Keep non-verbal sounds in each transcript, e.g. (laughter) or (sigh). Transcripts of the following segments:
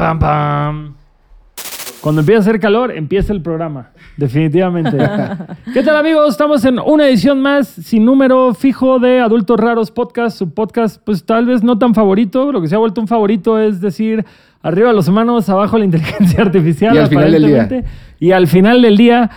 Pam, pam. Cuando empieza a hacer calor, empieza el programa. Definitivamente. (laughs) ¿Qué tal, amigos? Estamos en una edición más sin número fijo de Adultos Raros Podcast. Su podcast, pues tal vez no tan favorito. Lo que se ha vuelto un favorito es decir, arriba los humanos, abajo la (laughs) inteligencia artificial. Y al final del día. Y al final del día.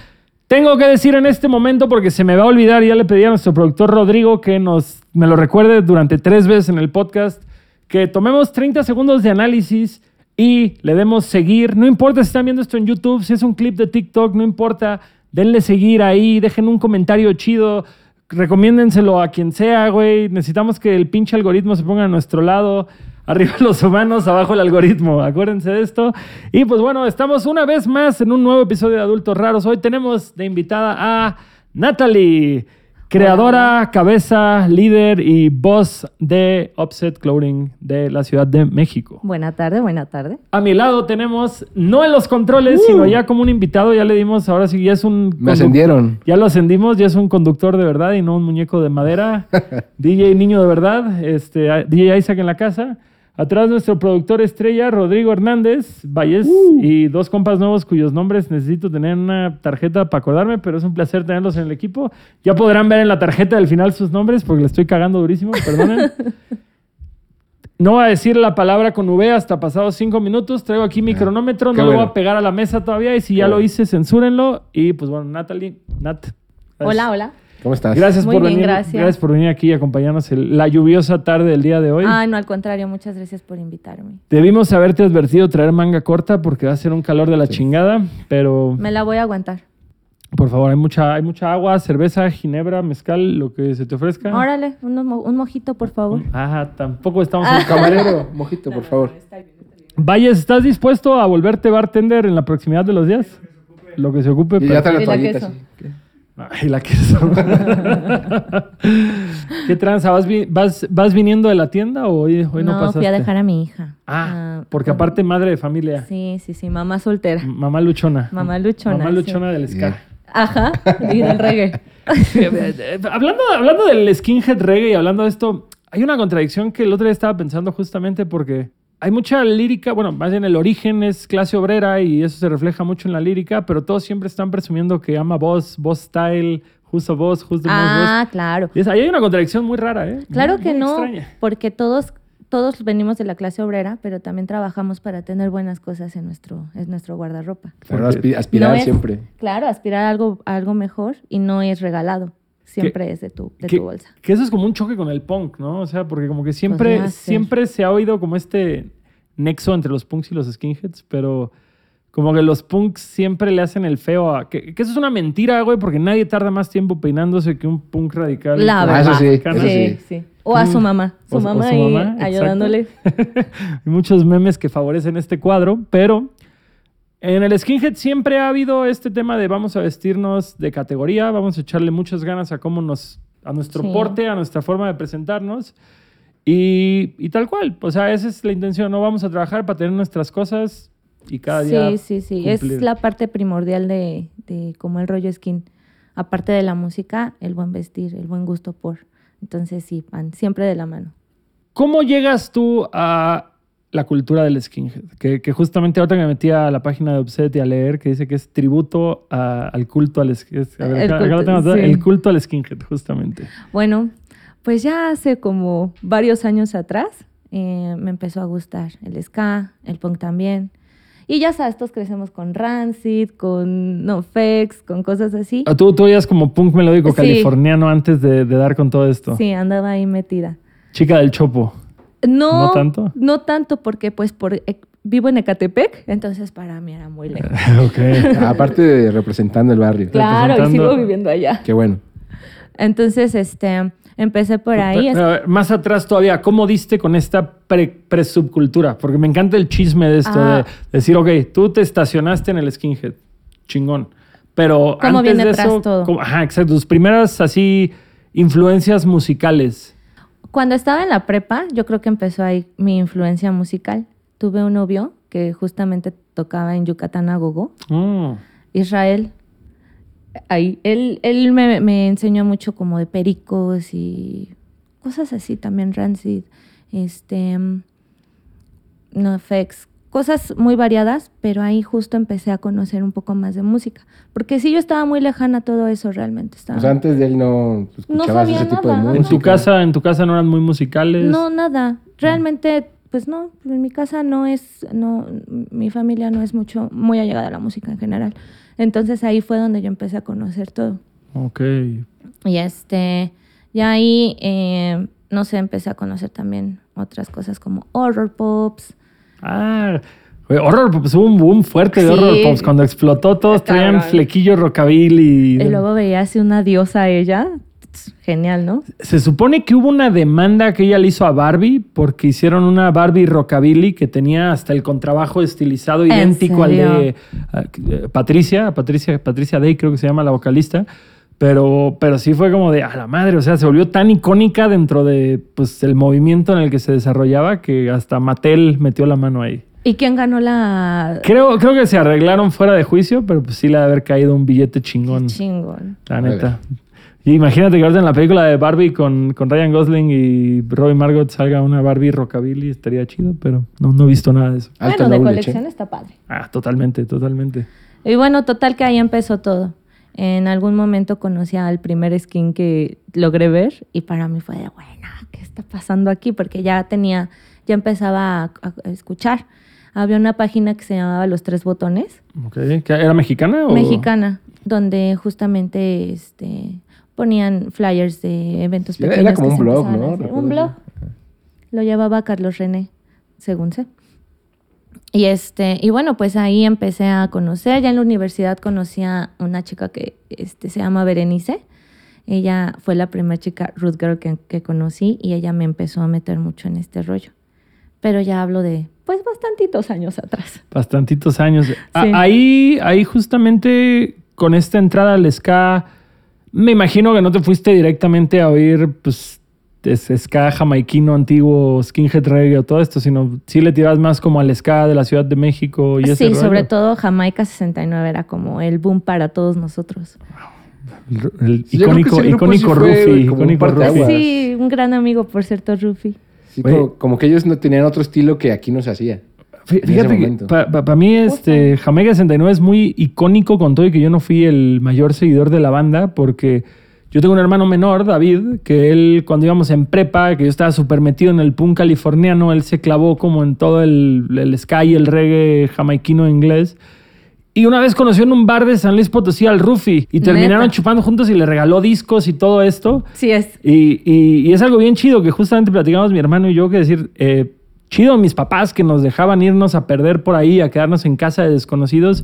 Tengo que decir en este momento, porque se me va a olvidar, ya le pedí a nuestro productor Rodrigo que nos, me lo recuerde durante tres veces en el podcast, que tomemos 30 segundos de análisis y le demos seguir. No importa si están viendo esto en YouTube, si es un clip de TikTok, no importa. Denle seguir ahí, dejen un comentario chido, recomiéndenselo a quien sea, güey. Necesitamos que el pinche algoritmo se ponga a nuestro lado. (laughs) Arriba los humanos, abajo el algoritmo. Acuérdense de esto. Y pues bueno, estamos una vez más en un nuevo episodio de Adultos Raros. Hoy tenemos de invitada a Natalie, creadora, cabeza, líder y voz de Offset Clothing de la Ciudad de México. Buena tarde, buena tarde. A mi lado tenemos, no en los controles, sino ya como un invitado, ya le dimos, ahora sí, ya es un... Me ascendieron. Ya lo ascendimos, ya es un conductor de verdad y no un muñeco de madera. (laughs) DJ Niño de verdad, este, a- DJ Isaac en la casa. Atrás nuestro productor estrella, Rodrigo Hernández Valles, y dos compas nuevos cuyos nombres necesito tener en una tarjeta para acordarme, pero es un placer tenerlos en el equipo. Ya podrán ver en la tarjeta del final sus nombres porque le estoy cagando durísimo, perdonen. (laughs) No voy a decir la palabra con V hasta pasados cinco minutos. Traigo aquí mi cronómetro, no lo voy a pegar a la mesa todavía y si ya lo hice, censúrenlo. Y pues bueno, Natalie, Nat. Hola, hola. ¿Cómo estás? Gracias Muy por bien, venir. gracias. por venir aquí y acompañarnos en la lluviosa tarde del día de hoy. Ay, no, al contrario, muchas gracias por invitarme. Debimos haberte advertido traer manga corta porque va a ser un calor de la chingada, pero Me la voy a aguantar. por favor, hay mucha, hay mucha agua, cerveza, ginebra, mezcal, lo que se te ofrezca. Órale, un mojito, por favor. Ajá, tampoco estamos en Camarero, (laughs) mojito, por favor. Valles, ¿estás dispuesto a volverte bartender en la proximidad de los días? Lo que se ocupe. Y ya pero- está la toallita. queso. Ay, la queso. (laughs) ¿Qué tranza? ¿Vas, vi- vas, vas viniendo de la tienda o hoy, hoy no, no, pasaste? fui a dejar a mi hija. Ah, porque con- aparte madre de familia. Sí, sí, sí, mamá soltera. Mamá luchona. Mamá luchona, Mamá sí. luchona del ska. Yeah. Ajá, (laughs) y del reggae. Eh, hablando, hablando del skinhead reggae y hablando de esto, hay una contradicción que el otro día estaba pensando justamente porque hay mucha lírica, bueno, más bien el origen es clase obrera y eso se refleja mucho en la lírica, pero todos siempre están presumiendo que ama voz, voz style, who's a boss, who's the most Ah, boss. claro. Y es- ahí hay una contradicción muy rara, ¿eh? Claro Muy- que muy no, extraña. porque todos, todos venimos de la clase obrera, pero también trabajamos para tener buenas cosas en nuestro, en nuestro guardarropa. Pero Porque- aspi- aspirar No es- siempre. Claro, aspirar a algo, a algo mejor y no es regalado. Siempre es de tu, de que, tu bolsa. que eso es como un choque con el punk, ¿no? O sea, porque como que siempre, ser. siempre se ha oído como este nexo entre los punks y los skinheads, pero como que los punks siempre le hacen el feo a... Que, que eso es una mentira, güey, porque nadie tarda más tiempo peinándose que un punk radical. La como Ah, verdad. eso sí, eso Sí, sí. O a su mamá. Su O- o mamá su ahí mamá, exacto. ayudándole. (laughs) Hay muchos memes que favorecen este cuadro, pero en el skinhead siempre ha habido este tema de vamos a vestirnos de categoría, vamos a echarle muchas ganas a cómo nos, a nuestro Sí. porte, a nuestra forma de presentarnos. Y, y tal cual, o sea, esa es la intención, no vamos a trabajar para tener nuestras cosas y cada día Sí, sí, sí. Es la parte primordial de, de como el rollo skin. Aparte de la música, el buen vestir, el buen gusto por. Entonces sí, van siempre de la mano. ¿Cómo llegas tú a la cultura del skinhead? Que, que justamente ahorita me metí a la página de Upset y a leer que dice que es tributo a- al culto al skinhead. El culto, sí. El culto al skinhead, justamente. Bueno, pues ya hace como varios años atrás eh, me empezó a gustar el ska, el punk también. Y ya sabes, todos crecemos con Rancid, con NoFX, con cosas así. Ah, Tú, tú eras como punk melódico Sí. californiano antes de, de dar con todo esto. Sí, andaba ahí metida. Chica del Chopo. No, ¿No tanto? No tanto porque pues por eh, vivo en Ecatepec, entonces para mí era muy lejos. (laughs) ok. Ah, (laughs) Aparte de representando el barrio. Claro, y sigo viviendo allá. Qué bueno. Entonces, este, empecé por ahí. Pero, a ver, más atrás todavía, ¿cómo diste con esta pre- pre-subcultura? Porque me encanta el chisme de esto, Ah. de decir, ok, tú te estacionaste en el skinhead, chingón. Pero ¿Cómo antes viene de eso, todo? ¿cómo- ajá, exacto, tus primeras así influencias musicales. Cuando estaba en la prepa, yo creo que empezó ahí mi influencia musical. Tuve un novio que justamente tocaba en Yucatán a gogo, Mm. Israel. Ahí, él, él me, me enseñó mucho como de pericos y cosas así, también Rancid. Este, mm, no effects, cosas muy variadas, pero ahí justo empecé a conocer un poco más de música. Porque sí, yo estaba muy lejana a todo eso realmente. Estaba... O sea, antes de él no pues, No escuchabas sabía ese tipo de nada. música. ¿En tu casa, en tu casa no eran muy musicales? No, nada. Realmente, pues no, en mi casa no es, no, mi familia no es mucho, muy allegada a la música en general. Entonces ahí fue donde yo empecé a conocer todo. Ok. Y este, ya ahí, eh, no sé, empecé a conocer también otras cosas como horror pops. Ah, Horror Pops, hubo un boom fuerte de Sí. Horror Pops. Cuando explotó, todos traían flequillo rockabilly. Y luego veía así una diosa ella. Genial, ¿no? Se supone que hubo una demanda que ella le hizo a Barbie porque hicieron una Barbie rockabilly que tenía hasta el contrabajo estilizado ¿En idéntico al de ah, eh, Patricia, Patricia, Patricia Day creo que se llama la vocalista. Pero, pero sí fue como de a la madre, o sea, se volvió tan icónica dentro de pues, el movimiento en el que se desarrollaba que hasta Mattel metió la mano ahí. ¿Y quién ganó la Creo, creo que se arreglaron fuera de juicio, pero pues sí le ha de haber caído un billete chingón. chingón? La neta. Y imagínate que ahorita en la película de Barbie con, con Ryan Gosling y Robbie Margot salga una Barbie rockabilly, estaría chido, pero no, no he visto nada de eso. Bueno, de knowledge, colección está padre. Ah, totalmente, totalmente. Y bueno, total que ahí empezó todo. En algún momento conocí al primer skin que logré ver y para mí fue de, bueno, ¿qué está pasando aquí? Porque ya tenía, ya empezaba a, a escuchar. Había una página que se llamaba Los Tres Botones, Ok. ¿Qué, ¿Era mexicana o...? mexicana, donde justamente este, ponían flyers de eventos Era- pequeños. era como un blog, ¿no? Un blog. Lo llevaba Carlos René, según sé. Y este, y bueno, pues ahí empecé a conocer. Ya en la universidad conocí a una chica que este, se llama Berenice. Ella fue la primera chica root girl que, que conocí y ella me empezó a meter mucho en este rollo. Pero ya hablo de, pues, bastantitos años atrás. Bastantitos años. Sí. ahí, ahí justamente con esta entrada al ska, me imagino que no te fuiste directamente a oír, pues, es- ska jamaiquino antiguo, skinhead reggae o todo esto, sino sí le tirabas más como al ska de la Ciudad de México y ese Sí, rollo. sobre todo Jamaica 69 era como el boom para todos nosotros. El, el Sí, icónico, sí Rufi, icónico. Sí, un gran amigo, por cierto, Rufi. Sí, como, como que ellos no tenían otro estilo que aquí no se hacía. Fíjate ese que momento. para mí este Jamaica 69 es muy icónico con todo y que yo no fui el mayor seguidor de la banda porque yo tengo un hermano menor, David, que él cuando íbamos en prepa, que yo estaba súper metido en el punk californiano, él se clavó como en todo el, el ska y el reggae jamaiquino inglés. Y una vez conoció en un bar de San Luis Potosí al Rufi y terminaron Neta. chupando juntos y le regaló discos y todo esto. Sí es. Y, y- y es algo bien chido que justamente platicamos mi hermano y yo, que decir, eh, chido mis papás que nos dejaban irnos a perder por ahí, a quedarnos en casa de desconocidos.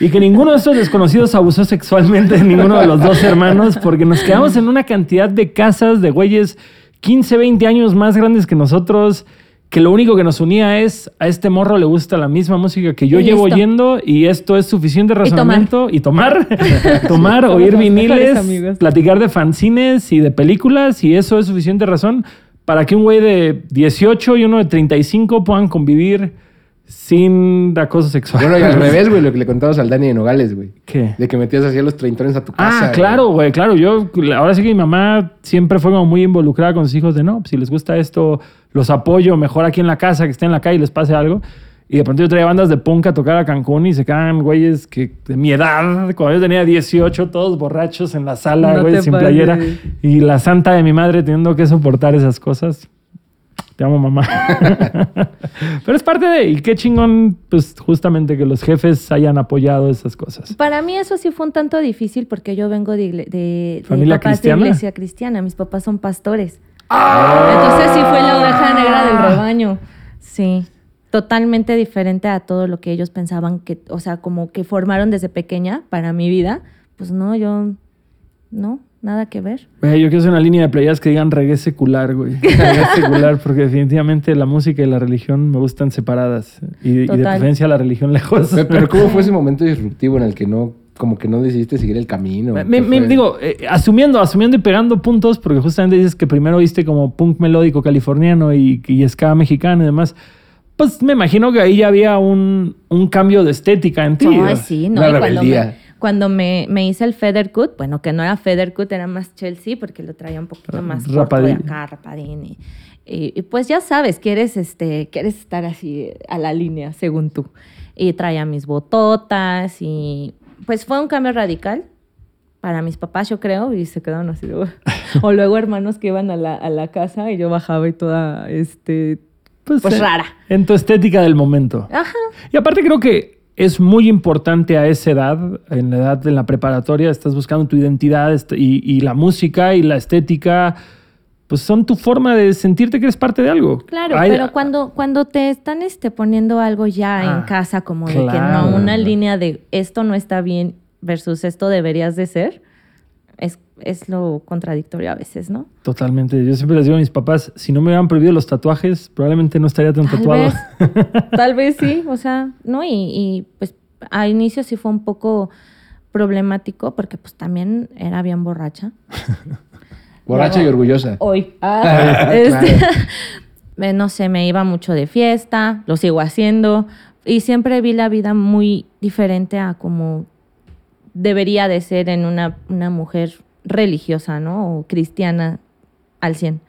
Y que ninguno de estos desconocidos abusó sexualmente de ninguno de los dos hermanos, porque nos quedamos en una cantidad de casas de güeyes 15, 20 años más grandes que nosotros, que lo único que nos unía es a este morro le gusta la misma música que yo Y llevo listo. oyendo y esto es suficiente razonamiento. Y tomar, (laughs) tomar, oír viniles, platicar de fanzines y de películas y eso es suficiente razón para que un güey de 18 y uno de 35 puedan convivir sin acoso sexual. Bueno, y al (laughs) revés, güey, lo que le contabas al Dani de Nogales, güey. ¿Qué? De que metías así a los treintones a tu casa. Ah, claro, güey, claro. Yo, ahora sí que mi mamá siempre fue como muy involucrada con sus hijos de no, pues, si les gusta esto, los apoyo mejor aquí en la casa, que estén en la calle y les pase algo. Y de pronto yo traía bandas de punk a tocar a Cancún y se quedan güeyes que de mi edad, cuando yo tenía 18, todos borrachos en la sala, No güey, sin playera. Y la santa de mi madre teniendo que soportar esas cosas. Te amo, mamá. (laughs) Pero es parte de, y qué chingón, pues justamente que los jefes hayan apoyado esas cosas. Para mí eso sí fue un tanto difícil porque yo vengo de, igle- de, de ¿Familia papás cristiana? de iglesia cristiana. Mis papás son pastores. Entonces sí fue la oveja negra del rebaño. Sí. Totalmente diferente a todo lo que ellos pensaban que, o sea, como que formaron desde pequeña para mi vida. Pues no, yo, no, nada que ver. Güey, yo quiero hacer una línea de playas que digan reggae secular, güey. (laughs) Reggae secular, porque definitivamente la música y la religión me gustan separadas. Y, y de preferencia la religión lejos. Pero, pero ¿cómo fue ese (laughs) momento disruptivo en el que no, como que no decidiste seguir el camino? Me- ¿Qué me- digo, eh, asumiendo, asumiendo y pegando puntos, porque justamente dices que primero viste como punk melódico californiano y, y ska mexicano y demás. Pues me imagino que ahí ya había un, un cambio de estética en ti. Ay, ¿no? sí, no. Cuando rebeldía. Cuando me, me hice el feather cut, bueno, que no era feather cut, era más Chelsea, porque lo traía un poquito más corto de rapadín. acá, rapadín. Y, y- y pues ya sabes, quieres, este, quieres estar así a la línea, según tú. Y traía mis bototas y pues fue un cambio radical para mis papás, yo creo, y se quedaron así. de- (laughs) o luego hermanos que iban a la, a la casa y yo bajaba y toda, este, pues eh, rara. En tu estética del momento. Ajá. Y aparte creo que es muy importante a esa edad, en la edad de la preparatoria, estás buscando tu identidad est- y, y la música y la estética, pues son tu forma de sentirte que eres parte de algo. Claro, pero cuando, cuando te están este, poniendo algo ya Ah, en casa, como de que no, una línea de esto no está bien versus esto deberías de ser, es, es lo contradictorio a veces, ¿no? Totalmente. Yo siempre les digo a mis papás, si no me hubieran prohibido los tatuajes, probablemente no estaría tan Tal tatuado. vez, (laughs) tal vez sí, o sea, ¿no? Y, y, pues a inicio sí fue un poco problemático porque pues también era bien borracha. (laughs) Borracha y orgullosa. Hoy. Ah, (laughs) Este, claro. no sé, me iba mucho de fiesta, lo sigo haciendo y siempre vi la vida muy diferente a como debería de ser en una, una mujer religiosa, ¿no? O cristiana al 100.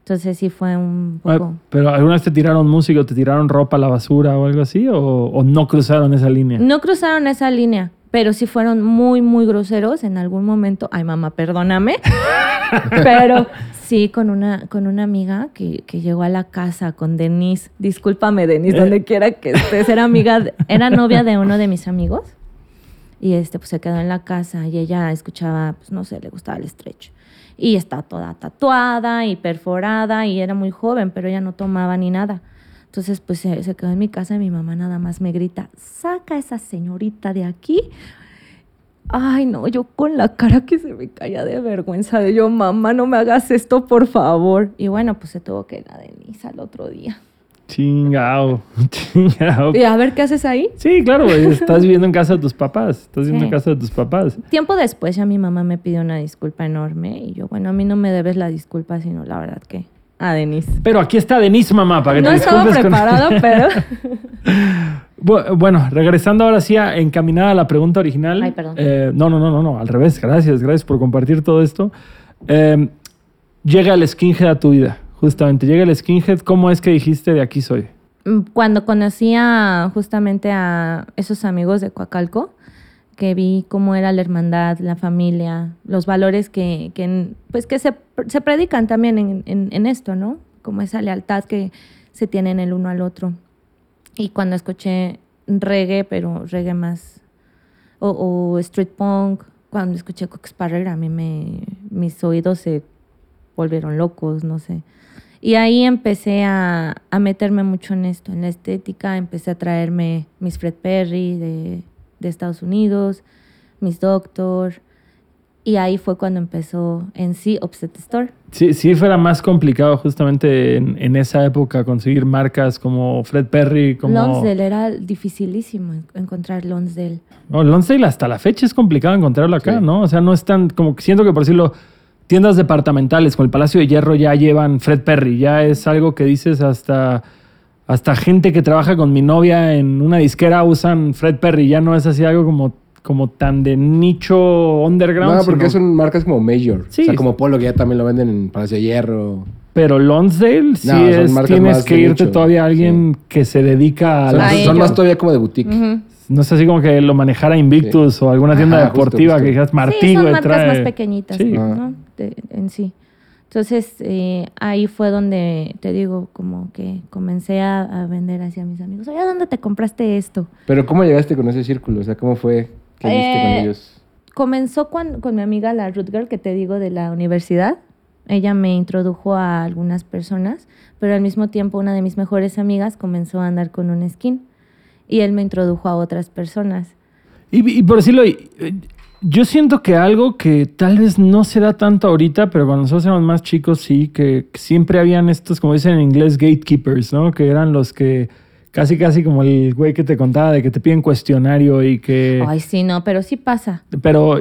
Entonces sí fue un poco... Pero ¿alguna vez te tiraron música o te tiraron ropa a la basura o algo así? ¿O, o no cruzaron esa línea? No cruzaron esa línea, pero sí fueron muy, muy groseros en algún momento. Ay, mamá, perdóname. (laughs) pero sí, con una, con una amiga que, que llegó a la casa con Denise. Discúlpame, Denise, Eh. donde quiera que estés. Era amiga, de- era novia de uno de mis amigos. Y este, pues se quedó en la casa y ella escuchaba, pues no sé, le gustaba el stretch. Y está toda tatuada y perforada y era muy joven, pero ella no tomaba ni nada. Entonces, pues se, se quedó en mi casa y mi mamá nada más me grita, saca a esa señorita de aquí. Ay, no, yo con la cara que se me caía de vergüenza de yo, mamá, no me hagas esto, por favor. Y bueno, pues se tuvo que ir a Denise al otro día. Chingao, (laughs) chingao. Y a ver, ¿qué haces ahí? Sí, claro, güey, (laughs) estás viviendo en casa de tus papás. Estás viviendo en Sí. casa de tus papás. Tiempo después ya mi mamá me pidió una disculpa enorme y yo, bueno, a mí no me debes la disculpa, sino la verdad que a Denise. Pero aquí está Denise, mamá, para que No te estaba disculpes con- preparada, pero... (laughs) Bu- Bueno, regresando ahora sí a encaminada a la pregunta original. Ay, perdón. Eh, no, no, no, no, no, al revés. Gracias, gracias por compartir todo esto. Eh, llega el skinhead a tu vida, justamente. Llega el skinhead. ¿Cómo es que dijiste de aquí soy? Mm, Cuando conocí a, justamente a esos amigos de Coacalco, que vi cómo era la hermandad, la familia, los valores que, que, pues que se, se predican también en, en- en esto, ¿no? Como esa lealtad que se tienen el uno al otro. Y cuando escuché reggae, pero reggae más, o, street punk, cuando escuché Cox Sparrer, a mí me, mis oídos se volvieron locos, no sé. Y ahí empecé a, a meterme mucho en esto, en la estética, empecé a traerme mis Fred Perry de, de Estados Unidos, mis Doctor, y ahí fue cuando empezó en sí Offset Store. Sí, sí fuera más complicado justamente en, en esa época conseguir marcas como Fred Perry, como... Lonsdale era dificilísimo en- encontrar Lonsdale. No, Lonsdale hasta la fecha es complicado encontrarlo acá, Sí. ¿no? O sea, no es tan como que siento que por decirlo, tiendas departamentales con el Palacio de Hierro ya llevan Fred Perry, ya es algo que dices hasta hasta gente que trabaja con mi novia en una disquera usan Fred Perry, ya no es así algo como como tan de nicho underground. No, porque sino- son marcas como Major. Sí. O sea, como Polo, que ya también lo venden en Palacio de Hierro. Pero Lonsdale sí es, tienes que irte todavía a alguien que se dedica a Son, las- A son más todavía como de boutique. Ujú. No sé así como que lo manejara Invictus o alguna tienda Ajá, justo, deportiva justo. que dijeras Martí, sí, son marcas trae- más pequeñitas, Sí. Ah. ¿no? De- en sí. Entonces, eh, ahí fue donde, te digo, como que comencé a, a vender hacia mis amigos. Oye, ¿dónde te compraste esto? Pero ¿cómo llegaste con ese círculo? O sea, ¿cómo fue que viste con Eh, ellos? Comenzó cuan- con mi amiga, la Ruth Girl, que te digo, de la universidad. Ella me introdujo a algunas personas, pero al mismo tiempo una de mis mejores amigas comenzó a andar con un skin. Y él me introdujo a otras personas. Y, y por decirlo, eh, yo siento que algo que tal vez no se da tanto ahorita, pero cuando nosotros éramos más chicos, sí, que siempre habían estos, como dicen en inglés, gatekeepers, ¿no? Que eran los que casi, casi como el güey que te contaba de que te piden cuestionario y que... Ay, sí, no, pero sí pasa. Pero,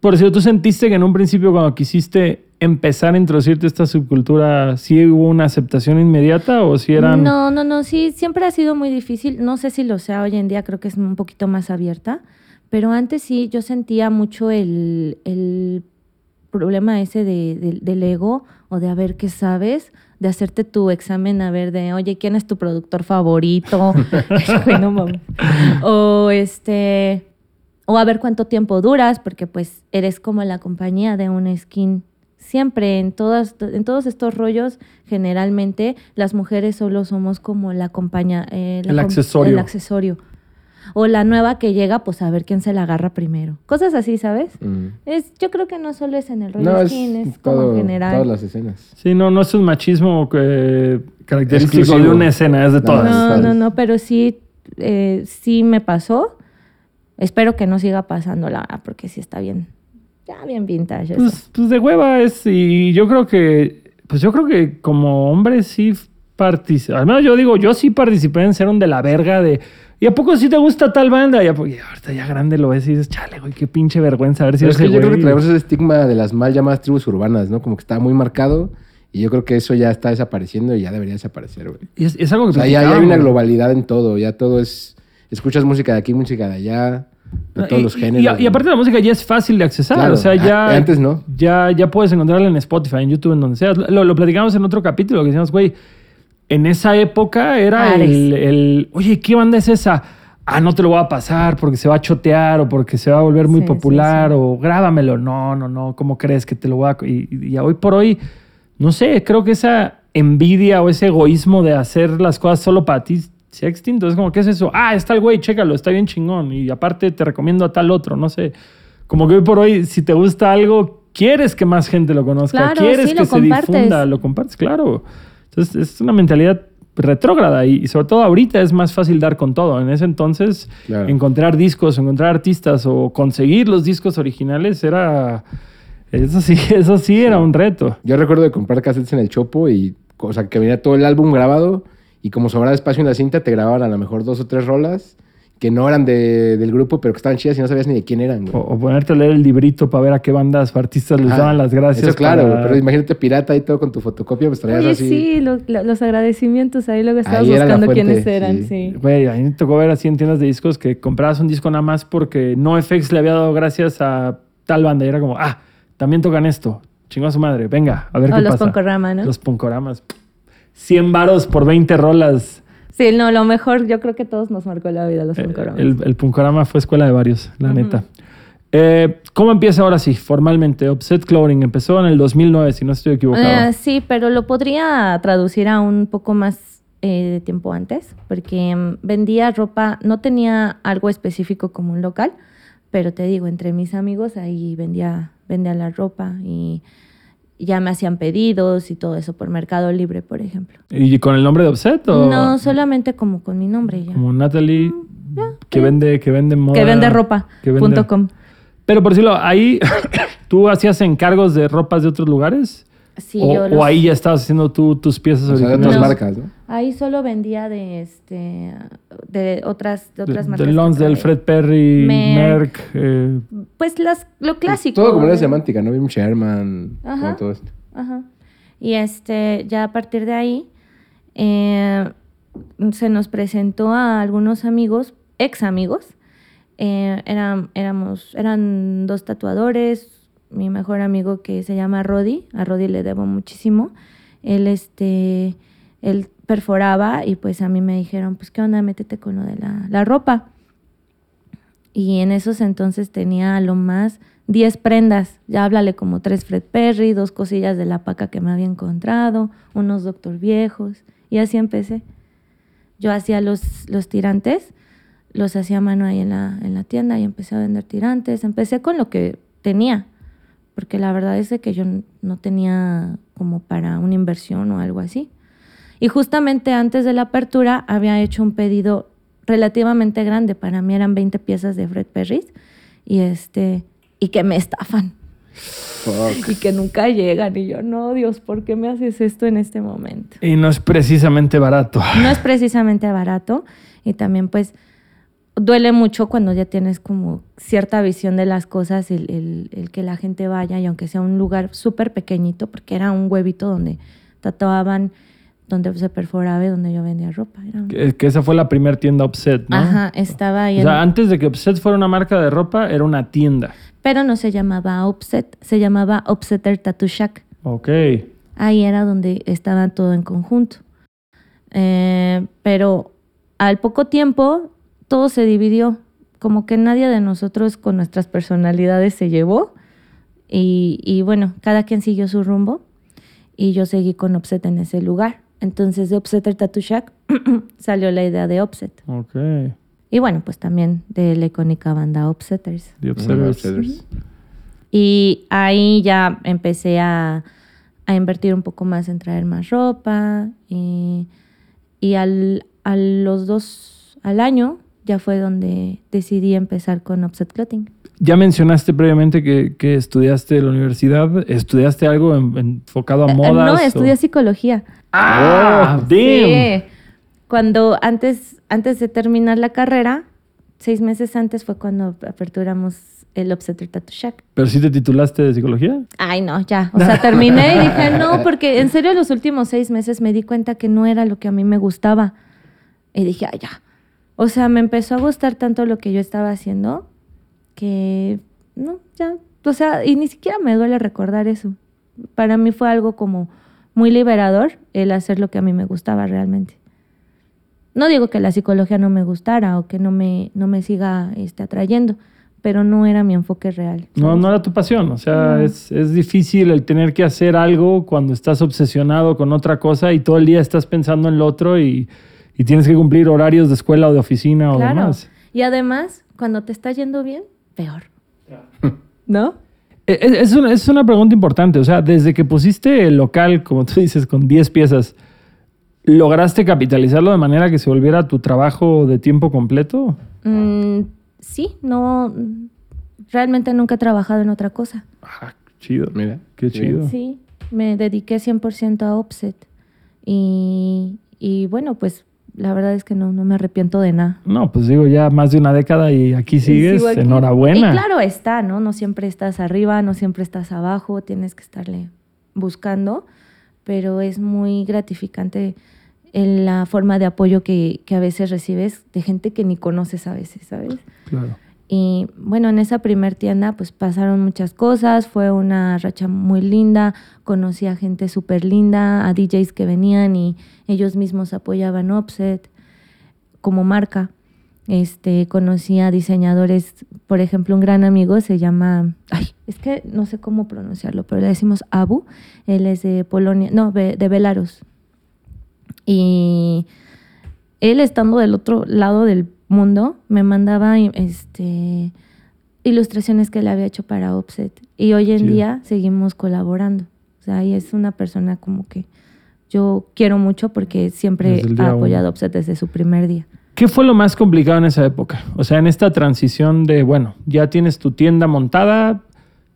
por decirlo, ¿tú sentiste que en un principio cuando quisiste empezar a introducirte esta subcultura, sí hubo una aceptación inmediata o si eran... No, no, no, sí, siempre ha sido muy difícil. No sé si lo sea hoy en día, creo que es un poquito más abierta, Pero antes sí, yo sentía mucho el, el problema ese de, de- del ego o de a ver qué sabes, de hacerte tu examen a ver de, oye, ¿quién es tu productor favorito? (laughs) (laughs) O este, o a ver cuánto tiempo duras, porque pues eres como la compañía de un skin. Siempre en todas, en todos estos rollos, generalmente las mujeres solo somos como la compañía, eh, la El com- accesorio. El accesorio. O la nueva que llega, pues a ver quién se la agarra primero. Cosas así, ¿sabes? Mm. Es, yo creo que no solo es en el rollo No, skin, es como todo, en general. todas las escenas. Sí, no, no es un machismo eh, característico Exclusivo. de una escena, es de No, todas. No, no, no, pero sí, eh, sí me pasó. Espero que no siga pasando, la verdad, porque sí está bien, ya bien vintage. eso. Pues, pues de hueva es, y yo creo que, pues yo creo que como hombre sí participé, al menos yo digo, yo sí participé en ser un de la verga de, ¿y a poco sí te gusta tal banda? Y, a y ahorita ya grande lo ves y dices, chale, güey, qué pinche vergüenza, a ver si Pero es que yo creo que traemos ese estigma de las mal llamadas tribus urbanas, ¿no? Como que está muy marcado y yo creo que eso ya está desapareciendo y ya debería desaparecer, güey. Y es, es algo que O sea, ya, ya hay una globalidad en todo, ya todo es... Escuchas música de aquí, música de allá, de todos Y- los géneros. Y, y aparte la música ya es fácil de accesar. Claro, O sea, ya. a- antes no. Ya, ya puedes encontrarla en Spotify, en YouTube, en donde sea. Lo, lo platicamos en otro capítulo que decíamos, güey, en esa época era el, el, Oye, ¿qué banda es esa? Ah, no te lo voy a pasar porque se va a chotear o porque se va a volver muy Sí, sí, popular sí. o grábamelo. No, no, no. ¿Cómo crees que te lo voy a.? Y, y hoy por hoy, no sé, creo que esa envidia o ese egoísmo de hacer las cosas solo para ti se ha extinto. Es como, ¿qué es eso? Ah, está el güey, chécalo, está bien chingón. Y aparte te recomiendo a tal otro, no sé. Como que hoy por hoy, si te gusta algo, quieres que más gente lo conozca, Claro, quieres sí, que lo se compartes. difunda, lo compartes, claro. Entonces es una mentalidad retrógrada y, y sobre todo ahorita es más fácil dar con todo. En ese entonces, Claro. encontrar discos, encontrar artistas o conseguir los discos originales era... Eso sí, (laughs) eso sí, era un reto. Yo recuerdo de comprar cassettes en el Chopo y, o sea, que venía todo el álbum grabado y como sobraba espacio en la cinta, te grababan a lo mejor dos o tres rolas que no eran de- del grupo, pero que estaban chidas y no sabías ni de quién eran, güey. O, o ponerte a leer el librito para ver a qué bandas o artistas les Ajá. daban las gracias. Eso claro, para- pero imagínate pirata y todo con tu fotocopia, pues traías Oye, así. sí, lo- lo- los agradecimientos ahí luego estabas Ahí buscando fuente, quiénes eran, sí. sí. Güey, a mí me tocó ver así en tiendas de discos que comprabas un disco nada más porque NoFX le había dado gracias a tal banda. Y era como, ah, también tocan esto. Chingó a su madre. Venga, a ver O qué los pasa. Poncorama, ¿no? Los Poncoramas. 100 varos por 20 rolas. Sí, no, lo mejor, yo creo que todos nos marcó la vida los Eh, Poncoramas. El, el Punkorama fue escuela de varios, la Ujú. neta. Eh, ¿Cómo empieza ahora sí, formalmente? Offset Clothing empezó en el 2009, si no estoy equivocado. Eh, sí, pero lo podría traducir a un poco más eh, de tiempo antes, porque mm, vendía ropa, no tenía algo específico como un local, pero te digo, entre mis amigos ahí vendía, vendía la ropa y ya me hacían pedidos y todo eso por Mercado Libre, por ejemplo. ¿Y con el nombre de Offset o No, solamente como con mi nombre ya. como Natalie que ya. vende que vende moda? que vende ropa. que vende- punto com. Pero por decirlo, ahí (coughs) tú hacías encargos de ropas de otros lugares Sí, o, yo o los- ahí ya estabas haciendo tú tus piezas O sea, de otras. No. marcas, ¿no? Ahí solo vendía de este de otras de De- otras marcas. que Lons, del. Fred Perry, Merck. Merck. eh, Pues las lo clásico. Todo como era de- semántica, ¿no? Bim Sherman, Ajá. como todo esto. Ajá. Y este, ya a partir de ahí, eh, se nos presentó a algunos amigos, ex amigos. Eh, eran, éramos, eran dos tatuadores, mi mejor amigo que se llama Rodi, a Rodi le debo muchísimo. Él, este, él perforaba y pues a mí me dijeron, pues qué onda, métete con lo de la, la ropa. Y en esos entonces tenía a lo más 10 prendas. Ya háblale como tres Fred Perry, dos cosillas de la paca que me había encontrado, unos doctor viejos. Y así empecé. Yo hacía los, los tirantes, los hacía a mano ahí en la, en la tienda y empecé a vender tirantes. Empecé con lo que tenía, porque la verdad es de que yo no tenía como para una inversión o algo así. Y justamente antes de la apertura había hecho un pedido relativamente grande. Para mí eran 20 piezas de Fred Perry y, este, y que me estafan Fuck. y que nunca llegan. Y yo, no, Dios, ¿por qué me haces esto en este momento? y no es precisamente barato. No es precisamente barato y también pues duele mucho cuando ya tienes como cierta visión de las cosas, el, el- el que la gente vaya y aunque sea un lugar súper pequeñito, porque era un huevito donde tatuaban donde se perforaba y donde yo vendía ropa. Era un- Que, que esa fue la primera tienda Offset, ¿no? Ajá, estaba ahí. O sea, antes de que Offset fuera una marca de ropa, era una tienda. Pero no se llamaba Offset, se llamaba Offsetter Tattoo Shack. Ok. Ahí era donde estaba todo en conjunto. Eh, pero al poco tiempo todo se dividió. Como que nadie de nosotros con nuestras personalidades se llevó. Y, y bueno, cada quien siguió su rumbo. Y yo seguí con Offset en ese lugar. Entonces de Offsetter Tattoo Shack salió la idea de Offset. Ok. Y bueno, pues también de la icónica banda. The. Observers. Y ahí ya empecé a, a invertir un poco más en traer más ropa. Y, y al, a los dos, al año, ya fue donde decidí empezar con Offset Clothing. Ya mencionaste previamente que, que estudiaste en la universidad. ¿Estudiaste algo en- enfocado a Eh, modas? no, o- estudié psicología. ¡Ah! ¡Damn! Sí. Cuando antes, antes de terminar la carrera, seis meses antes fue cuando aperturamos el Offsetter Tattoo Shack. ¿Pero sí te titulaste de psicología? Ay, no, ya. O sea, terminé y dije, no, (laughs) porque en serio los últimos seis meses me di cuenta que no era lo que a mí me gustaba. Y dije, ay, ya. O sea, me empezó a gustar tanto lo que yo estaba haciendo que, no, ya. O sea, y ni siquiera me duele recordar eso. Para mí fue algo como muy liberador el hacer lo que a mí me gustaba realmente. No digo que la psicología no me gustara o que no me, no me siga este, atrayendo, pero no era mi enfoque real. No, no era tu pasión. O sea, No. es, es difícil el tener que hacer algo cuando estás obsesionado con otra cosa y todo el día estás pensando en lo otro y, y tienes que cumplir horarios de escuela o de oficina o Claro. demás. Y además, cuando te está yendo bien, peor. (laughs) ¿No? E- e- Es una, es una pregunta importante. O sea, desde que pusiste el local, como tú dices, con 10 piezas, ¿lograste capitalizarlo de manera que se volviera tu trabajo de tiempo completo? Mm, sí, no. Realmente nunca he trabajado en otra cosa. Ah, chido. Mira. Qué chido. Sí, me dediqué 100% a Offset. Y, y bueno, pues la verdad es que no, no me arrepiento de nada. No, pues digo, ya más de una década y aquí sigues. Aquí. Enhorabuena. Y claro está, ¿no? No siempre estás arriba, no siempre estás abajo, tienes que estarle buscando, pero es muy gratificante en la forma de apoyo que, que a veces recibes de gente que ni conoces a veces, ¿sabes? Claro. Y bueno, en esa primer tienda pues pasaron muchas cosas, fue una racha muy linda, conocí a gente súper linda, a DJs que venían y ellos mismos apoyaban Offset como marca. Este, conocí a diseñadores, por ejemplo, un gran amigo se llama, ay, es que no sé cómo pronunciarlo, pero le decimos Abu, él es de Polonia, no, de Belarus. Y él estando del otro lado del mundo me mandaba este ilustraciones que él había hecho para Offset y hoy en día seguimos colaborando. O sea, y es una persona como que yo quiero mucho porque siempre ha uno. apoyado Offset desde su primer día. ¿Qué fue lo más complicado en esa época? O sea, en esta transición de, bueno, ya tienes tu tienda montada,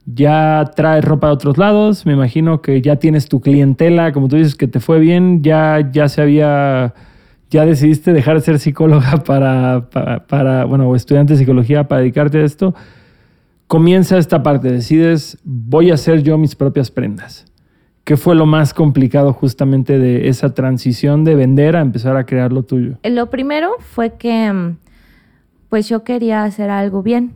ya traes ropa de otros lados, me imagino que ya tienes tu clientela, como tú dices, que te fue bien, ya, ya se había, ya decidiste dejar de ser psicóloga (laughs) para, bueno, o estudiante de psicología para dedicarte a esto. Comienza esta parte, decides, voy a hacer yo mis propias prendas. ¿Qué fue lo más complicado justamente de esa transición de vender a empezar a crear lo tuyo? Lo primero fue que mm, pues yo quería hacer algo bien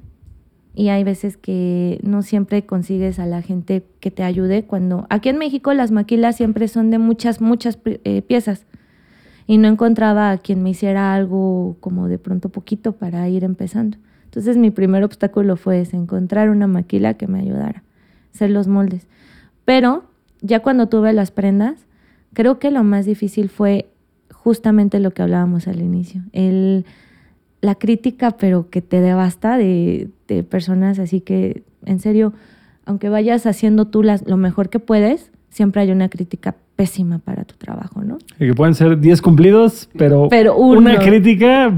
y hay veces que no siempre consigues a la gente que te ayude cuando aquí en México las maquilas siempre son de muchas muchas eh, piezas y no encontraba a quien me hiciera algo como de pronto poquito para ir empezando. Entonces mi primer obstáculo fue encontrar una maquila que me ayudara, hacer los moldes. Pero ya cuando tuve las prendas, creo que lo más difícil fue justamente lo que hablábamos al inicio, el, la crítica, pero que te devasta de, de personas así que, en serio, aunque vayas haciendo tú las, lo mejor que puedes, siempre hay una crítica pésima para tu trabajo, ¿no? Que pueden ser 10 cumplidos, pero, Pero uno. una crítica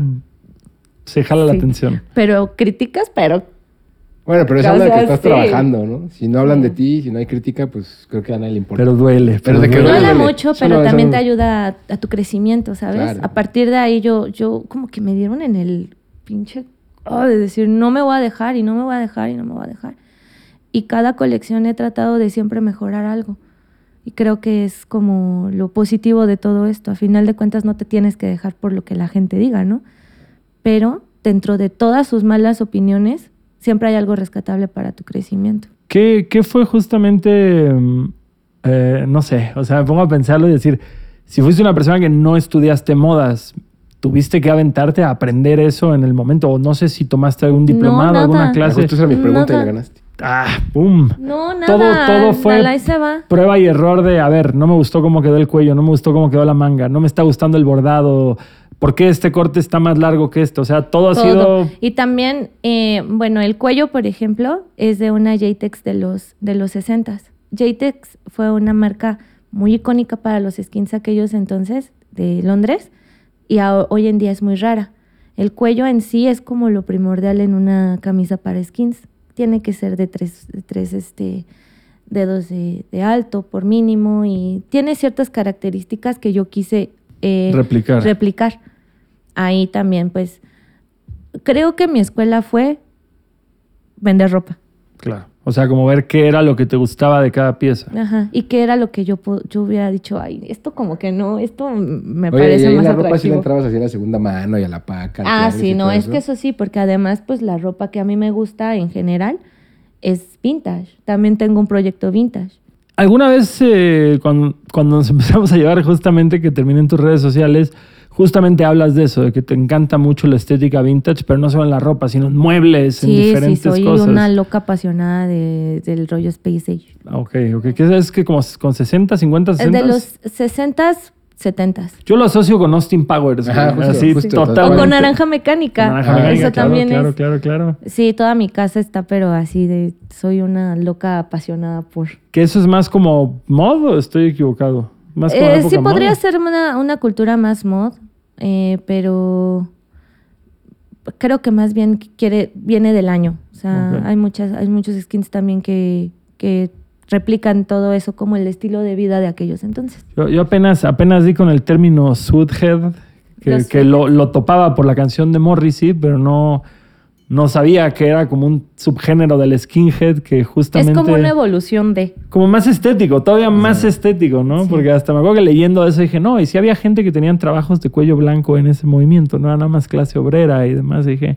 se jala la Sí. atención. Pero críticas, pero Bueno, pero eso habla de que estás sí. trabajando, ¿no? Si no hablan de Sí. ti, si no hay crítica, pues creo que a nadie le importa. Pero duele. Pero de que duele. duele, mucho, pero no, también no. te ayuda a, a tu crecimiento, ¿sabes? Claro. A partir de ahí yo, yo como que me dieron en el pinche oh, de decir, no me voy a dejar y no me voy a dejar y no me voy a dejar. Y cada colección he tratado de siempre mejorar algo. Y creo que es como lo positivo de todo esto. A final de cuentas no te tienes que dejar por lo que la gente diga, ¿no? Pero dentro de todas sus malas opiniones, siempre hay algo rescatable para tu crecimiento. ¿Qué, qué fue justamente, mm, eh, no sé, o sea, me pongo a pensarlo y decir, si fuiste una persona que no estudiaste modas, ¿tuviste que aventarte a aprender eso en el momento? O no sé si tomaste algún diplomado, nada. alguna clase. Esa era mi pregunta y Nada. la ganaste. Ah, ¡pum! No, nada. Todo, todo fue se va. prueba y error de, a ver, no me gustó cómo quedó el cuello, no me gustó cómo quedó la manga, no me está gustando el bordado, ¿por qué este corte está más largo que esto? O sea, todo, ha sido... Y también, eh, bueno, el cuello, por ejemplo, es de una JTEX de los, de los 60 JTEX fue una marca muy icónica para los skins aquellos entonces de Londres y a- hoy en día es muy rara. El cuello en sí es como lo primordial en una camisa para skins. Tiene que ser de tres, de tres este, dedos de, de alto por mínimo y tiene ciertas características que yo quise eh, Replicar. replicar. Ahí también, pues, creo que mi escuela fue vender ropa. Claro. O sea, como ver qué era lo que te gustaba de cada pieza. Ajá. Y qué era lo que yo, yo hubiera dicho, ay, esto como que no, esto me Oye, y parece ahí más la ropa sí le entrabas así a la segunda mano y a la paca. ah, sí, y no, es que eso sí, porque además, pues, la ropa que a mí me gusta en general es vintage. También tengo un proyecto vintage. ¿Alguna vez eh, cuando, cuando nos (laughs) empezamos a llevar justamente que terminen tus redes sociales, justamente hablas de eso, de que te encanta mucho la estética vintage, pero no solo en la ropa, sino en muebles, en Sí, sí, diferentes soy cosas? una loca apasionada de- del rollo Space Age. Ok, ok. ¿Qué es que como con 60, 50, Es 60? de los 60s, 70s. Yo lo asocio con Austin Powers. Ajá, justo, así, justo, O totalmente. con naranja mecánica. Con naranja Ah, mecánica, Eso claro, también claro, es. claro, claro. Sí, toda mi casa está, pero así de. Soy una loca apasionada por. Que eso es más como mod o estoy equivocado? Más como Eh, sí, podría mod. ser una, una cultura más mod, eh, pero creo que más bien quiere, viene del año. O sea, hay muchas, hay muchos skins también que, que replican todo eso como el estilo de vida de aquellos entonces. Yo, yo apenas, apenas di con el término Sudhead, que, que lo, lo topaba por la canción de Morrissey, pero no, no sabía que era como un subgénero del skinhead que justamente... Es como una evolución de. como más estético, todavía más estético, ¿no? Sí. Porque hasta me acuerdo que leyendo eso dije, no, y si había gente que tenían trabajos de cuello blanco en ese movimiento, no era nada más clase obrera y demás. Y dije,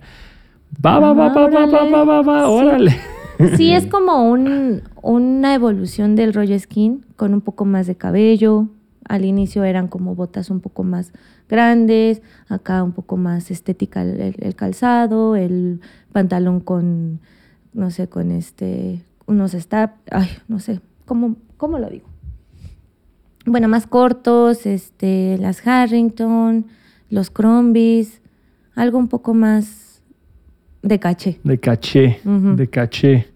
va, va, va, va, va, va, va, va, va, Sí. órale. Sí, (laughs) es como un, una evolución del rollo skin con un poco más de cabello. Al inicio eran como botas un poco más grandes, acá un poco más estética el, calzado, el pantalón con, no sé, con este, unos stap, ay, no sé, ¿cómo, cómo lo digo? Bueno, más cortos, este, las Harrington, los Crombies, algo un poco más de caché. De caché, de caché.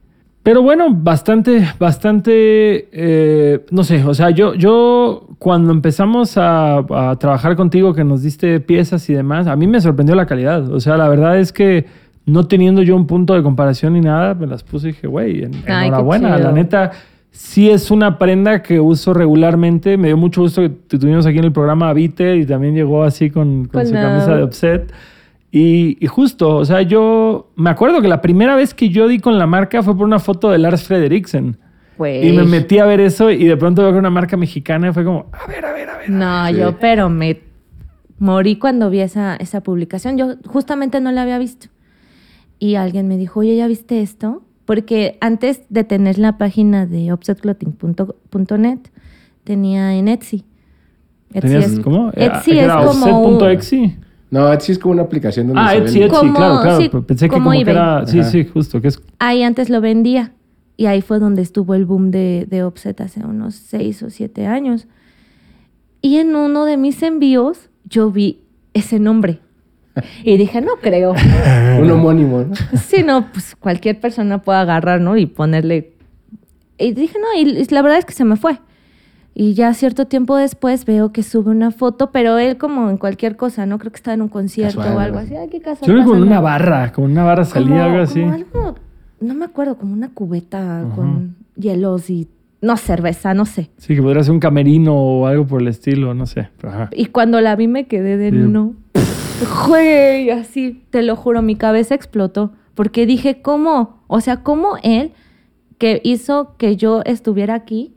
Pero bueno, bastante, bastante, eh, no sé, o sea, yo, yo cuando empezamos a, a trabajar contigo, que nos diste piezas y demás, a mí me sorprendió la calidad. O sea, la verdad es que no teniendo yo un punto de comparación ni nada, me las puse y dije, güey, en- enhorabuena. La neta, sí es una prenda que uso regularmente. Me dio mucho gusto que te tuvimos aquí en el programa Vite y también llegó así con, su camisa de offset. Y, y justo, o sea, yo me acuerdo que la primera vez que yo di con la marca fue por una foto de Lars Frederiksen. Y me metí a ver eso y de pronto veo que era una marca mexicana y fue como, a ver, a ver, a ver. No, yo, pero me morí cuando vi esa, esa publicación. Yo justamente no la había visto. Y alguien me dijo, oye, ¿ya viste esto? Porque antes de tener la página de offsetclothing.net, tenía en Etsy. Etsy ¿Tenías es, cómo? Etsy Ah, es era como un-. No, Etsy es como una aplicación donde Ah, se Etsy, vende. Etsy, Como- claro, claro. sí, Pensé que como como que eBay. era, sí, Ajá. sí, justo, que es Ahí antes lo vendía. Y ahí fue donde estuvo el boom de, de Offset hace unos seis o siete años. Y en uno de mis envíos yo vi ese nombre. Y dije, no creo. (laughs) Un homónimo, ¿no? Sí, no, pues cualquier persona puede agarrar, ¿no? Y ponerle... Y dije, no, y la verdad es que se me fue. Y ya cierto tiempo después veo que sube una foto, pero él como en cualquier cosa, ¿no? Creo que estaba en un concierto Casual, o algo ¿no? así. Ay, qué casual. Yo creo que con una barra, como una barra salía Como- algo así. como algo, no me acuerdo, como una cubeta con hielos y... No, cerveza, no sé. Sí, que podría ser un camerino o algo por el estilo, no sé. pero ajá. Y cuando la vi me quedé de Sí. no. Güey, así, te lo juro, mi cabeza explotó. Porque dije, ¿cómo? O sea, ¿cómo él que hizo que yo estuviera aquí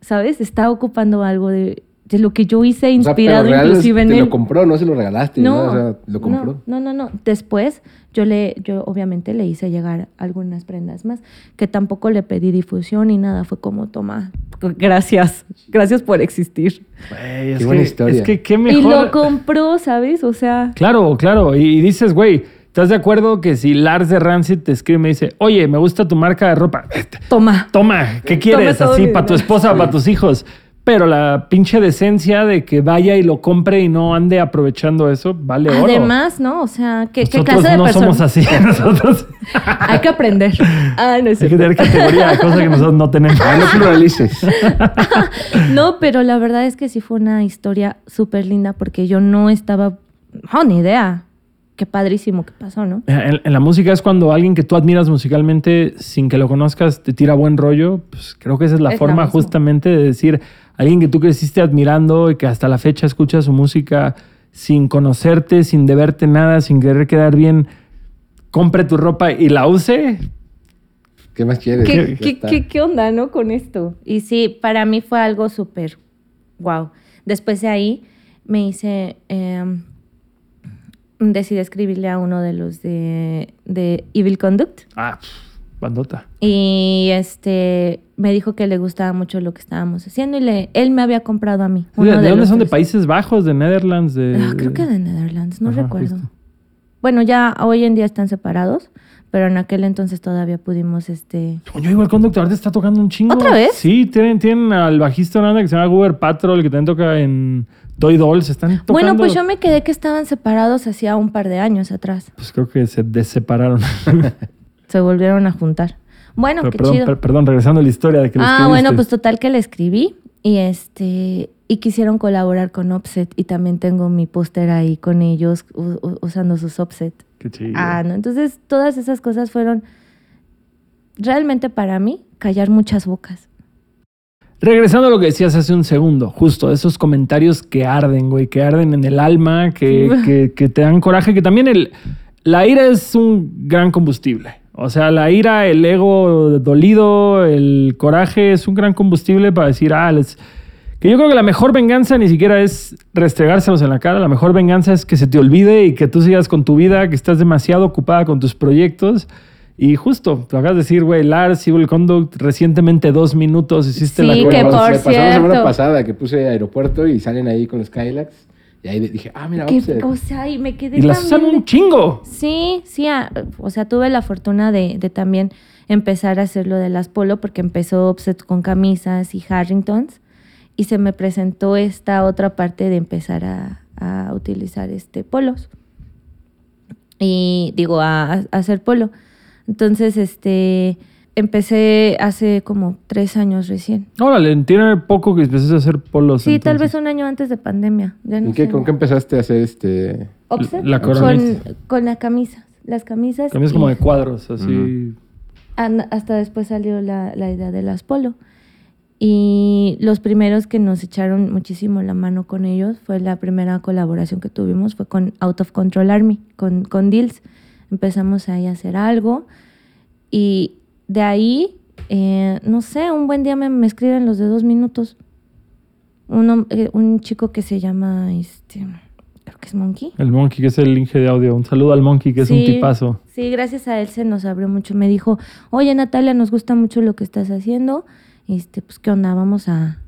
¿sabes? Está ocupando algo de, de lo que yo hice O sea, inspirado pero real inclusive en te él. lo compró, no se lo regalaste. No, No, O sea, lo compró. No, no, no, no. Después yo le, yo obviamente le hice llegar algunas prendas más, que tampoco le pedí difusión ni nada. Fue como, toma, gracias, gracias por existir. Es Qué buena que- historia. Es que qué Y lo compró, ¿sabes? O sea, Claro, claro. Y, y dices, güey, ¿estás de acuerdo que si Lars de Rancid te escribe y me dice, oye, me gusta tu marca de ropa? (laughs) toma. Toma, ¿qué quieres? Así, para tu esposa, para tus hijos. Pero la pinche decencia de que vaya y lo compre y no ande aprovechando eso, vale oro. Además, ¿no? O sea, ¿qué, qué Nosotros clase de no persona? somos así. (laughs) Nosotros (laughs) Hay que aprender. Ah, no es hay que tener categoría de cosas que nosotros no tenemos. Ah, no pluralices. No, pero la verdad es que sí fue una historia súper linda porque yo no estaba, no, ni idea. Qué padrísimo que pasó, ¿no? En, en la música es cuando alguien que tú admiras musicalmente, sin que lo conozcas, te tira buen rollo. Pues creo que esa es la Es forma justamente de decir alguien que tú creciste admirando y que hasta la fecha escucha su música sin conocerte, sin deberte nada, sin querer quedar bien, compre tu ropa y la use. ¿Qué más quieres? ¿Qué, Ya qué, está. qué- qué onda, no? Con esto. Y sí, para mí fue algo súper wow. Después de ahí me hice, eh, decidí escribirle a uno de los de, de Evil Conduct. Ah, bandota. Y este me dijo que le gustaba mucho lo que estábamos haciendo y le, él me había comprado a mí. ¿De, uno de dónde los son? ¿De. Países Bajos? ¿De Netherlands? De, Ah, creo que de Netherlands, no Ajá, recuerdo. justo. Bueno, ya hoy en día están separados, pero en aquel entonces todavía pudimos este Coño, igual conductor ahorita está tocando un chingo. ¿Otra vez? Sí, tienen, tienen al bajista una banda que se llama Goober Patrol, que también toca en Toy Dolls. Están tocando. Bueno, pues yo me quedé que estaban separados hacía un par de años atrás. Pues creo que se dessepararon. (laughs) Se volvieron a juntar. Bueno, Pero qué perdón, chido. per- perdón, regresando a la historia de que ah, bueno, pues total que le escribí y este y quisieron colaborar con Offset y también tengo mi póster ahí con ellos usando sus Offset. Qué chido. Ah, no, entonces todas esas cosas fueron realmente para mí callar muchas bocas. Regresando a lo que decías hace un segundo, justo esos comentarios que arden, güey, que arden en el alma, que, que- que te dan coraje, que también el, la ira es un gran combustible. O sea, la ira, el ego dolido, el coraje es un gran combustible para decir, ah, les- que yo creo que la mejor venganza ni siquiera es restregárselos en la cara, la mejor venganza es que se te olvide y que tú sigas con tu vida, que estás demasiado ocupada con tus proyectos. Y justo, te acabas de decir, güey, Lars, Evil Conduct, recientemente dos minutos hiciste Sí, la que Bueno, por me pasó la semana cierto. pasada que puse aeropuerto y salen ahí con los Skylax. Y ahí dije, ah, mira, Que, Offset. o sea, y me quedé Y las usan un chingo. Sí, sí, ah, o sea, tuve la fortuna de, de también empezar a hacer lo de las polo porque empezó Offset con camisas y Harringtons y se me presentó esta otra parte de empezar a, a utilizar este polos y digo a, a hacer polo. Entonces, este, empecé hace como tres años recién. Órale, tiene poco que empezaste a hacer polos. Sí, tal vez un año antes de pandemia. Ya no ¿Y qué, sé. con qué empezaste a hacer este...? Offset La con, con las camisas. Las camisas. Es como de cuadros, así. Hasta después salió la, la idea de las polo. Y los primeros que nos echaron muchísimo la mano con ellos fue la primera colaboración que tuvimos, fue con Out of Control Army, con, con Deals. Empezamos ahí a hacer algo y de ahí, eh, no sé, un buen día me, me escriben los de dos minutos. Uno, eh, un chico que se llama, este, creo que es Monkey. El Monkey, que es el Inge de audio. Un saludo al Monkey, que es un tipazo. Sí, gracias a él se nos abrió mucho. Me dijo, oye Natalia, nos gusta mucho lo que estás haciendo. Este, pues, ¿qué onda? Vamos a...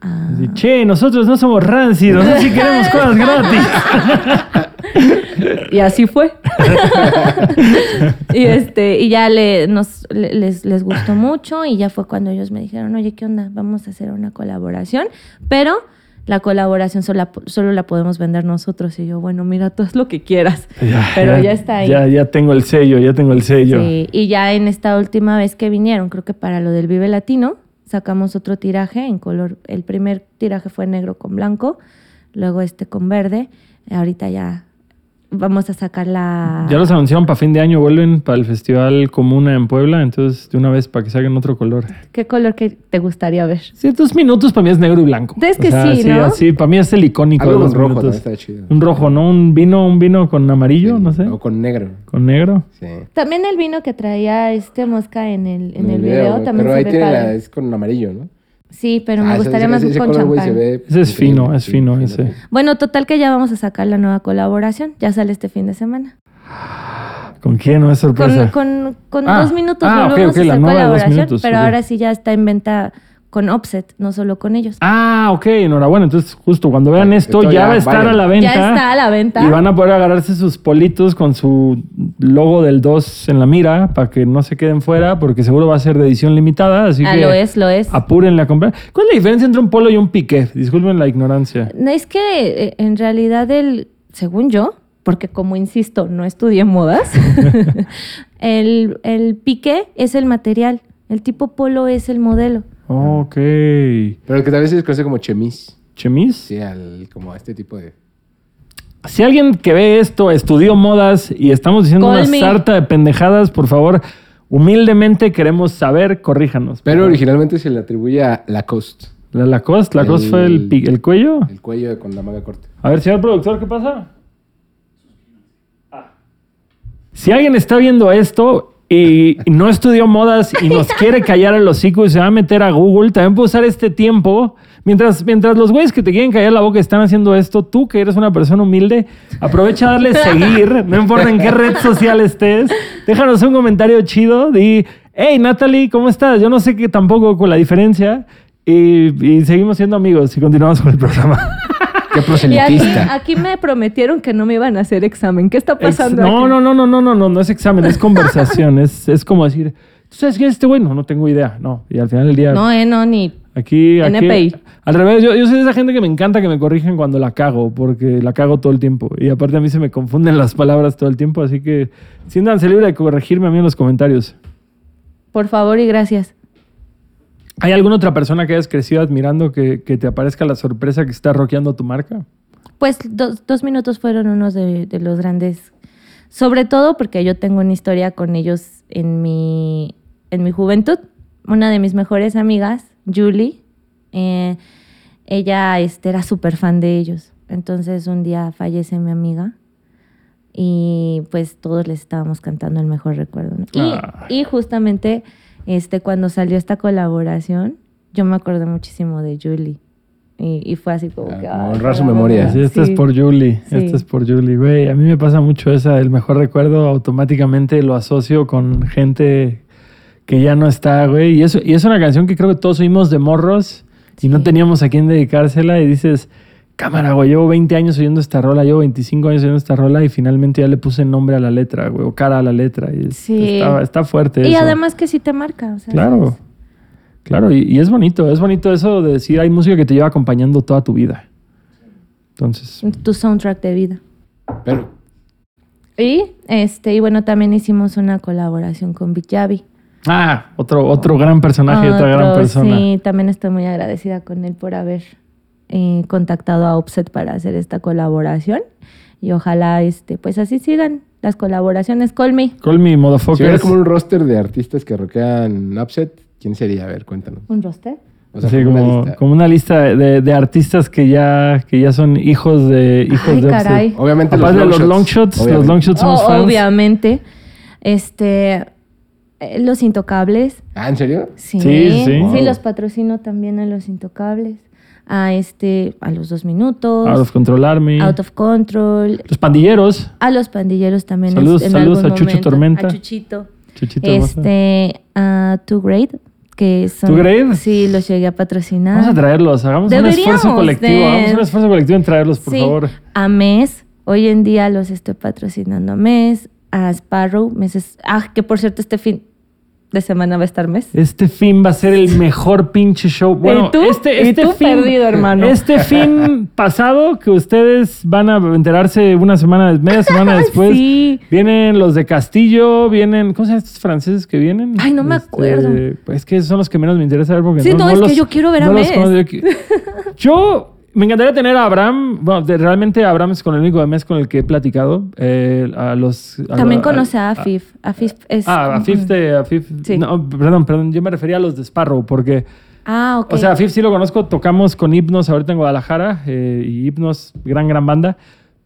Así, che, nosotros no somos rancidos, nosotros sí queremos (laughs) cosas gratis. (laughs) (laughs) Y así fue. (laughs) y este, y ya le, nos, le- les, les gustó mucho y ya fue cuando ellos me dijeron, oye, ¿qué onda? Vamos a hacer una colaboración, pero la colaboración solo la, solo la podemos vender nosotros. Y yo, bueno, mira, tú haz lo que quieras. pero ya, está ahí. Ya, ya tengo el sello, ya tengo el sello. Sí, y ya en esta última vez que vinieron, creo que para lo del Vive Latino, sacamos otro tiraje en color. El primer tiraje fue negro con blanco, luego este con verde. Ahorita ya vamos a sacar la. Ya los anunciaron para fin de año, vuelven para el Festival Comuna en Puebla, entonces de una vez para que saquen otro color. ¿Qué color que te gustaría ver? Ciertos minutos para mí es negro y blanco. Es que sí, ¿no? así, para mí es el icónico Algo de los rojo también minutos. está chido. Un rojo, ¿no? Un vino, un vino con amarillo, Sí, no sé. O con negro. Con negro. Sí. También el vino que traía este mosca en el, en En el el video, también Pero se ahí ve tiene la, es con amarillo, ¿no? Sí, pero me Ah, ese- gustaría ese- más ese con color, güey, se champán. ve Ese es fino, es fino ese. Bueno, total que ya vamos a sacar la nueva colaboración. Ya sale este fin de semana. ¿Con quién? No es sorpresa. Con, con, con Ah, dos minutos ah, volvemos ok, a la hacer nueva de dos colaboración, minutos, pero ahora sí ya está en venta con Offset, no solo con ellos. Ah, ok, enhorabuena. Entonces, justo cuando vean Ah, esto, esto ya, ya va a estar vale. a la venta. Ya está a la venta. Y van a poder agarrarse sus politos con su logo del 2 en la mira para que no se queden fuera, porque seguro va a ser de edición limitada. Así Ah, que lo es, lo es. apúrenle a comprar. ¿Cuál es la diferencia entre un polo y un piqué? Disculpen la ignorancia. No, Es que eh, en realidad el, según yo, porque como insisto, no estudié modas, (laughs) el, el piqué es el material, el tipo polo es el modelo. Ok. Pero que tal vez se conoce como chemis. ¿Chemis? Sí, al, como a este tipo de... Si alguien que ve esto estudió modas y estamos diciendo Call una me. sarta de pendejadas, por favor, humildemente queremos saber, corríjanos. Pero originalmente se le atribuye a Lacoste. La Lacoste, Lacoste El- fue el, pi- el cuello. El cuello con la manga corta. A ver, señor productor, ¿qué pasa? Ah. Si alguien está viendo esto y no estudió modas y nos quiere callar el hocico y se va a meter a Google, también puede usar este tiempo. Mientras, mientras los güeyes que te quieren callar la boca están haciendo esto, tú que eres una persona humilde, aprovecha a darle seguir, no importa en qué red social estés. Déjanos un comentario chido. Di, hey Natalie, ¿cómo estás? Yo no sé qué tampoco con la diferencia. Y, y seguimos siendo amigos y continuamos con el programa. Qué Y aquí, me prometieron que no me iban a hacer examen. ¿Qué está Ex- pasando? no, aquí? no, no, no, no, no, no, no es examen, es conversación. es, es como decir, ¿tú sabes quién es este güey? No, no tengo idea. No, y al final del día, No, eh, no, ni. aquí, aquí. NPI. Al revés, yo, yo soy de esa gente que me encanta que me corrigen cuando la cago, porque la cago todo el tiempo. Y aparte a mí se me confunden las palabras todo el tiempo, así que siéntanse libre de corregirme a mí en los comentarios. Por favor y gracias. ¿Hay alguna otra persona que hayas crecido admirando que, que te aparezca la sorpresa que está rockeando tu marca? Pues dos, dos minutos fueron unos de, de los grandes. Sobre todo porque yo tengo una historia con ellos en mi, en mi juventud. Una de mis mejores amigas, Julie, eh, ella este, era súper fan de ellos. Entonces un día fallece mi amiga y pues todos les estábamos cantando el mejor recuerdo. ¿no? Y, Ah. y justamente este, cuando salió esta colaboración, yo me acordé muchísimo de Julie. Y, y fue así como Ah, que... ay, honrar su memoria. Sí, esta Sí. es por Julie. Sí. Esta es por Julie, güey. A mí me pasa mucho esa, el mejor recuerdo automáticamente lo asocio con gente que ya no está, güey. Y, eso, y es una canción que creo que todos oímos de morros y no teníamos a quién dedicársela y dices, cámara, güey, llevo 20 años oyendo esta rola, llevo 25 años oyendo esta rola y finalmente ya le puse nombre a la letra, güey, o cara a la letra. Y Sí. está, está fuerte Y eso. además que sí te marca. o sea, Claro. ¿sabes? Claro, y, y es bonito, es bonito eso de decir, hay música que te lleva acompañando toda tu vida. Entonces, Tu soundtrack de vida. Pero, Y, este, y bueno, también hicimos una colaboración con Big Javi. ah, otro, otro gran personaje, otra gran persona. Sí, también estoy muy agradecida con él por haber eh, contactado a Offset para hacer esta colaboración. Y ojalá, este, pues así sigan las colaboraciones. Call me. Call me si hubiera como un roster de artistas que rockean Upset, ¿quién sería? A ver, cuéntanos. ¿Un roster? O sea, Sí, como una como, lista. como una lista de, de artistas que ya, que ya son hijos de hijos Ay, de Offset. caray. Obviamente Aparte de los long shots, shots, los obviamente. long shots somos Oh, fans. obviamente. Este, eh, los intocables. Ah, ¿en serio? Sí, Sí, sí. sí, los patrocino también a los intocables. A este, a los dos minutos. Out of Control Army. Out of Control. Los pandilleros. A los pandilleros también. Saludos- en saludos algún a Chucho momento. Tormenta. A Chuchito. Chuchito. Este, a Two Grade, que son... Two Grade. Sí, los llegué a patrocinar. Vamos a traerlos, hagamos un esfuerzo colectivo. de- Hagamos un esfuerzo colectivo en traerlos, por Sí, favor. A Mes, hoy en día los estoy patrocinando a Mes, a Sparrow, meses... Ah, que por cierto este fin de semana va a estar Mes. Este fin va a ser el mejor pinche show. Bueno, ¿Y tú? este, ¿Y este tú fin, perdido, hermano? Este fin (laughs) pasado, que ustedes van a enterarse una semana, media semana (laughs) después. Sí. Vienen los de Castillo, vienen. ¿Cómo se llaman estos franceses que vienen? Ay, no me acuerdo. Pues es que son los que menos me interesa ver porque Sí, no, es que yo quiero ver a Mes. Yo (laughs) me encantaría tener a Abraham. Bueno, de- realmente Abraham es con el único de mes con el que he platicado. eh, a los, a- También conoce a Afif. Afif es... Ah, a Fifth de. A Fifth- Sí. No, perdón, perdón. Yo me refería a los de Sparrow, porque. Ah, ok. O sea, a Fifth sí lo conozco. Tocamos con Hipnos ahorita en Guadalajara. eh, y Hipnos, gran, gran banda.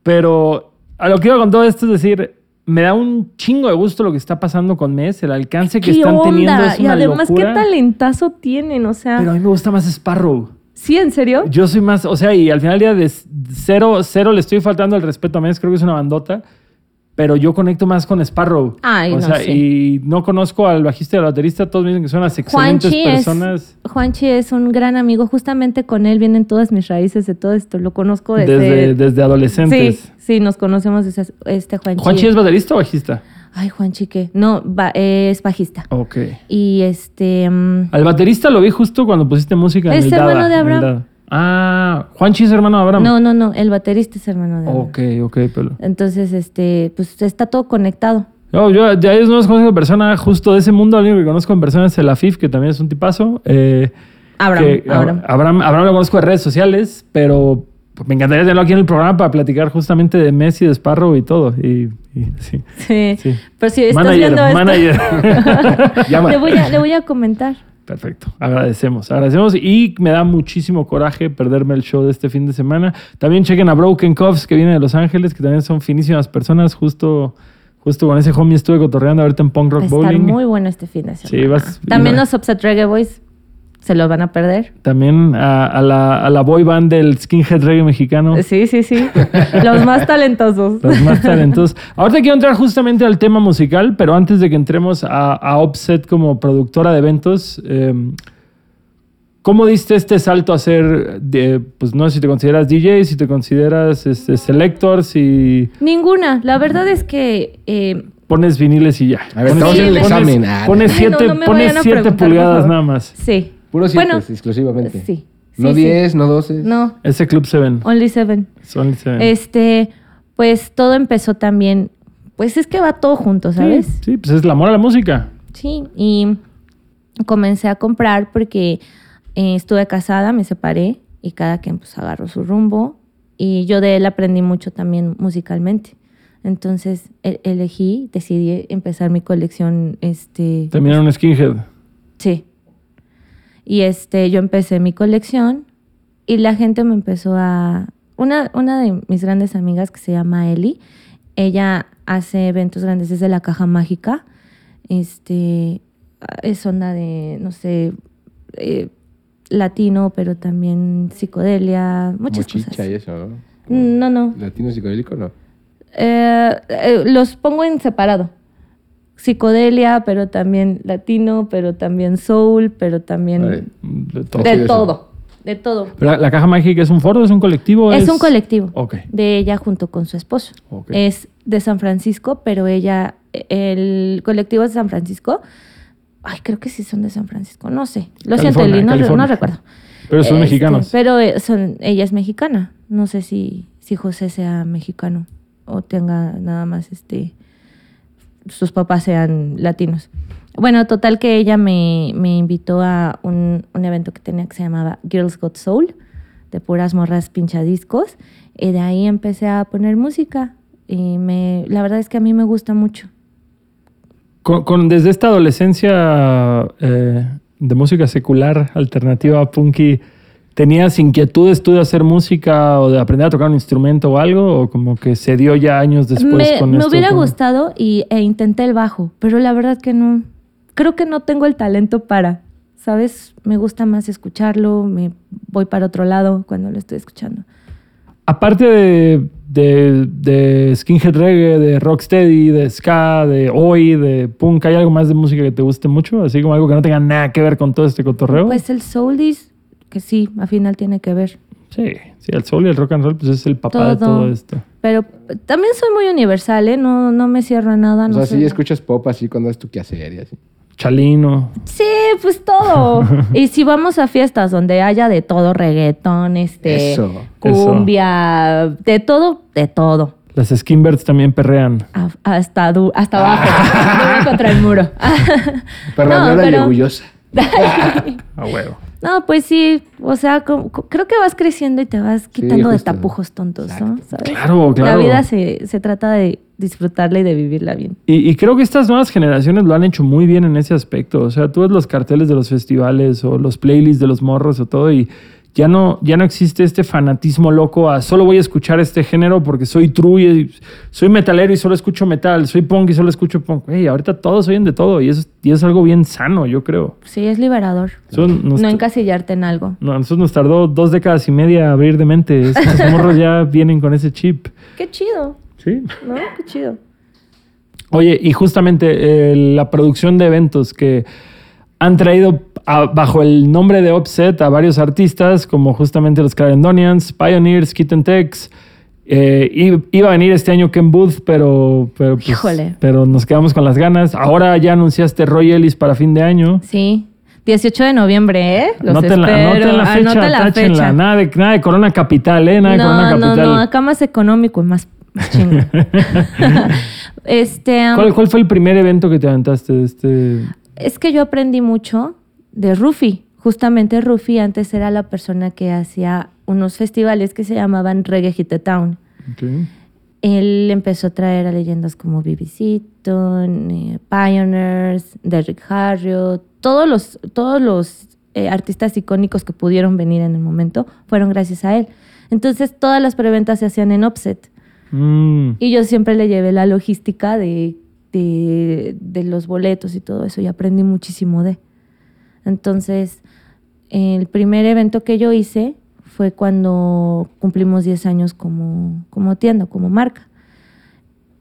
Pero a lo que iba con todo esto es decir. me da un chingo de gusto lo que está pasando con Mes, el alcance que ¿Qué están onda? teniendo es y una además, locura. qué talentazo tienen, o sea. Pero a mí me gusta más Sparrow. ¿Sí, en serio? Yo soy más, o sea, y al final del día de cero, cero le estoy faltando el respeto a Mes, creo que es una bandota, pero yo conecto más con Sparrow. Ay, o no sea, y no conozco al bajista y al baterista, todos me dicen que son unas excelentes Juanchi es, personas. Juanchi es un gran amigo. Justamente con él vienen todas mis raíces de todo esto. Lo conozco desde... Desde, desde adolescentes. Sí, sí, nos conocemos desde este Juanchi. ¿Juanchi es baterista o bajista? Ay, Juanchi, ¿qué? No, ba- es bajista. Ok. Y este... mm, Al baterista lo vi justo cuando pusiste música en Es el hermano Dada, de en Abraham. Ah, Juanchi es hermano de Abraham. no, no, no. El baterista es hermano de Abraham. Ok, ok, pero... Entonces, este, pues está todo conectado. No, yo ya ellos no los conozco en persona, justo de ese mundo, único que conozco en persona es el Afif, que también es un tipazo. Eh, Abraham, que- Abraham. Abraham, Abraham lo conozco de redes sociales, pero pues, me encantaría tenerlo aquí en el programa para platicar justamente de Messi, de Sparrow y todo. Y, y sí. Sí. Sí. Pero si estás Manager, viendo esto, manager. (laughs) Llama. le, voy a, le voy a comentar. Perfecto, agradecemos, agradecemos y me da muchísimo coraje perderme el show de este fin de semana. También chequen a Broken Cuffs que viene de Los Ángeles, que también son finísimas personas. Justo, justo con ese homie estuve cotorreando ahorita en Punk Va Rock a estar Bowling. muy bueno este fin de semana. Sí, vas- También los Upset Reggae Boys se los van a perder. También a, a la, a la boy band del skinhead reggae mexicano. Sí, sí, sí. (laughs) los más talentosos. Los más talentosos. Ahorita quiero entrar justamente al tema musical, pero antes de que entremos a, a Offset como productora de eventos, eh, ¿cómo diste este salto a ser, de, pues no sé si te consideras DJ, si te consideras este, selector, si Ninguna. La verdad es que eh, pones viniles y ya? A ver, en el pones- examen. Pones Ay, no, siete, no pones siete pulgadas nada más. sí. Puro siete, Bueno, exclusivamente. Sí. no sí, sí. 10, no 12. No, Ese Club Seven. only seven. Only seven. Este, pues todo empezó también. Pues es que va todo junto, ¿sabes? Sí, sí, pues es el amor a la música. Sí, y comencé a comprar porque eh, estuve casada, me separé y cada quien pues agarró su rumbo y yo de él aprendí mucho también musicalmente. Entonces e- elegí, decidí empezar mi colección, este, También era un skinhead. sí. Y este, yo empecé mi colección y la gente me empezó a... Una, una de mis grandes amigas que se llama Eli, ella hace eventos grandes desde la caja mágica. Este, es onda de, no sé, eh, latino, pero también psicodelia, muchas Mochicha cosas. y eso, ¿no? No, no. Latino psicodélico, no. Eh, eh, los pongo en separado. Psicodelia, pero también latino, pero también soul, pero también. De todo. De todo. De todo. Pero la, caja mágica es un foro, es un colectivo. Es un colectivo de ella junto con su esposo. Es de San Francisco, pero ella, el colectivo es de San Francisco. Ay, creo que sí son de San Francisco, no sé. Lo siento, Eli, no, no recuerdo. Pero son Este, mexicanos. Pero eh, son, ella es mexicana. No sé si, si José sea mexicano o tenga nada más este sus papás sean latinos. Bueno, total que ella me, me invitó a un, un evento que tenía que se llamaba Girls Got Soul, de puras morras pinchadiscos. Y de ahí empecé a poner música. Y me, la verdad es que a mí me gusta mucho. Con, con- desde esta adolescencia eh, de música secular, alternativa, punky, ¿tenías inquietudes tú de hacer música o de aprender a tocar un instrumento o algo? ¿O como que se dio ya años después me con me esto? hubiera como- gustado y, e intenté el bajo, pero la verdad que no. Creo que no tengo el talento para, ¿sabes? Me gusta más escucharlo, me voy para otro lado cuando lo estoy escuchando. Aparte de, de, de skinhead reggae, de rocksteady, de ska, de oi, de punk, ¿hay algo más de música que te guste mucho? Así como algo que no tenga nada que ver con todo este cotorreo. Pues el souldies, que sí, al final tiene que ver. sí, sí, el soul y el rock and roll pues es el papá de Todo. esto. Pero también soy muy universal, ¿eh? No, no me cierro a nada. O no sea, sé. sí escuchas pop así cuando es tu quehacer y así. Chalino. Sí, pues todo. (laughs) y si vamos a fiestas donde haya de todo, reggaetón, este, Eso, cumbia, de todo, de todo. Las skinbirds también perrean. Hasta, du- hasta abajo, (laughs) contra el muro. Perranera (laughs) No, y pero- orgullosa. A huevo. No, pues sí, o sea, creo que vas creciendo y te vas quitando de justo. tapujos tontos, ¿no? ¿Sabes? Claro, claro. La vida se, se trata de disfrutarla y de vivirla bien. Y, y creo que estas nuevas generaciones lo han hecho muy bien en ese aspecto. O sea, tú ves los carteles de los festivales o los playlists de los morros o todo y ya no, ya no existe este fanatismo loco a solo voy a escuchar este género porque soy true y soy metalero y solo escucho metal, soy punk y solo escucho punk. Hey, ahorita todos oyen de todo y eso, y es algo bien sano, yo creo. Sí, es liberador. No encasillarte en algo. no, a nosotros nos tardó dos décadas y media abrir de mente. Es- Los morros ya (laughs) vienen con ese chip. Qué chido, Sí. ¿no? Qué chido. Oye, y justamente eh, la producción de eventos que han traído a- bajo el nombre de Offset a varios artistas, como justamente los Clarendonians, Pioneers, Kitten Tex. Eh, iba a venir este año Ken Booth, pero, pero, pues, Híjole. pero nos quedamos con las ganas. Ahora ya anunciaste Roy Ellis para fin de año. Sí. 18 de noviembre, ¿eh? Los Anoten la, espero. anoten la fecha, Anota la fecha. Nada de, nada de Corona Capital, ¿eh? Nada de Corona No, no, Capital. no. Acá más económico y más, chingo. (laughs) (laughs) este, um, ¿Cuál, cuál fue el primer evento que te aventaste este? es que yo aprendí mucho de Rufi. Justamente Rufi antes era la persona que hacía unos festivales que se llamaban Reggae Hit the Town. Él empezó a traer a leyendas como B.B. Seaton, eh, Pioneers, Derrick Harriot, todos los, todos los eh, artistas icónicos que pudieron venir en el momento fueron gracias a él. Entonces todas las preventas se hacían en offset. Mm. Y yo siempre le llevé la logística de, de, de los boletos y todo eso y aprendí muchísimo de. Entonces, el primer evento que yo hice fue cuando cumplimos 10 años como, como tienda, como marca.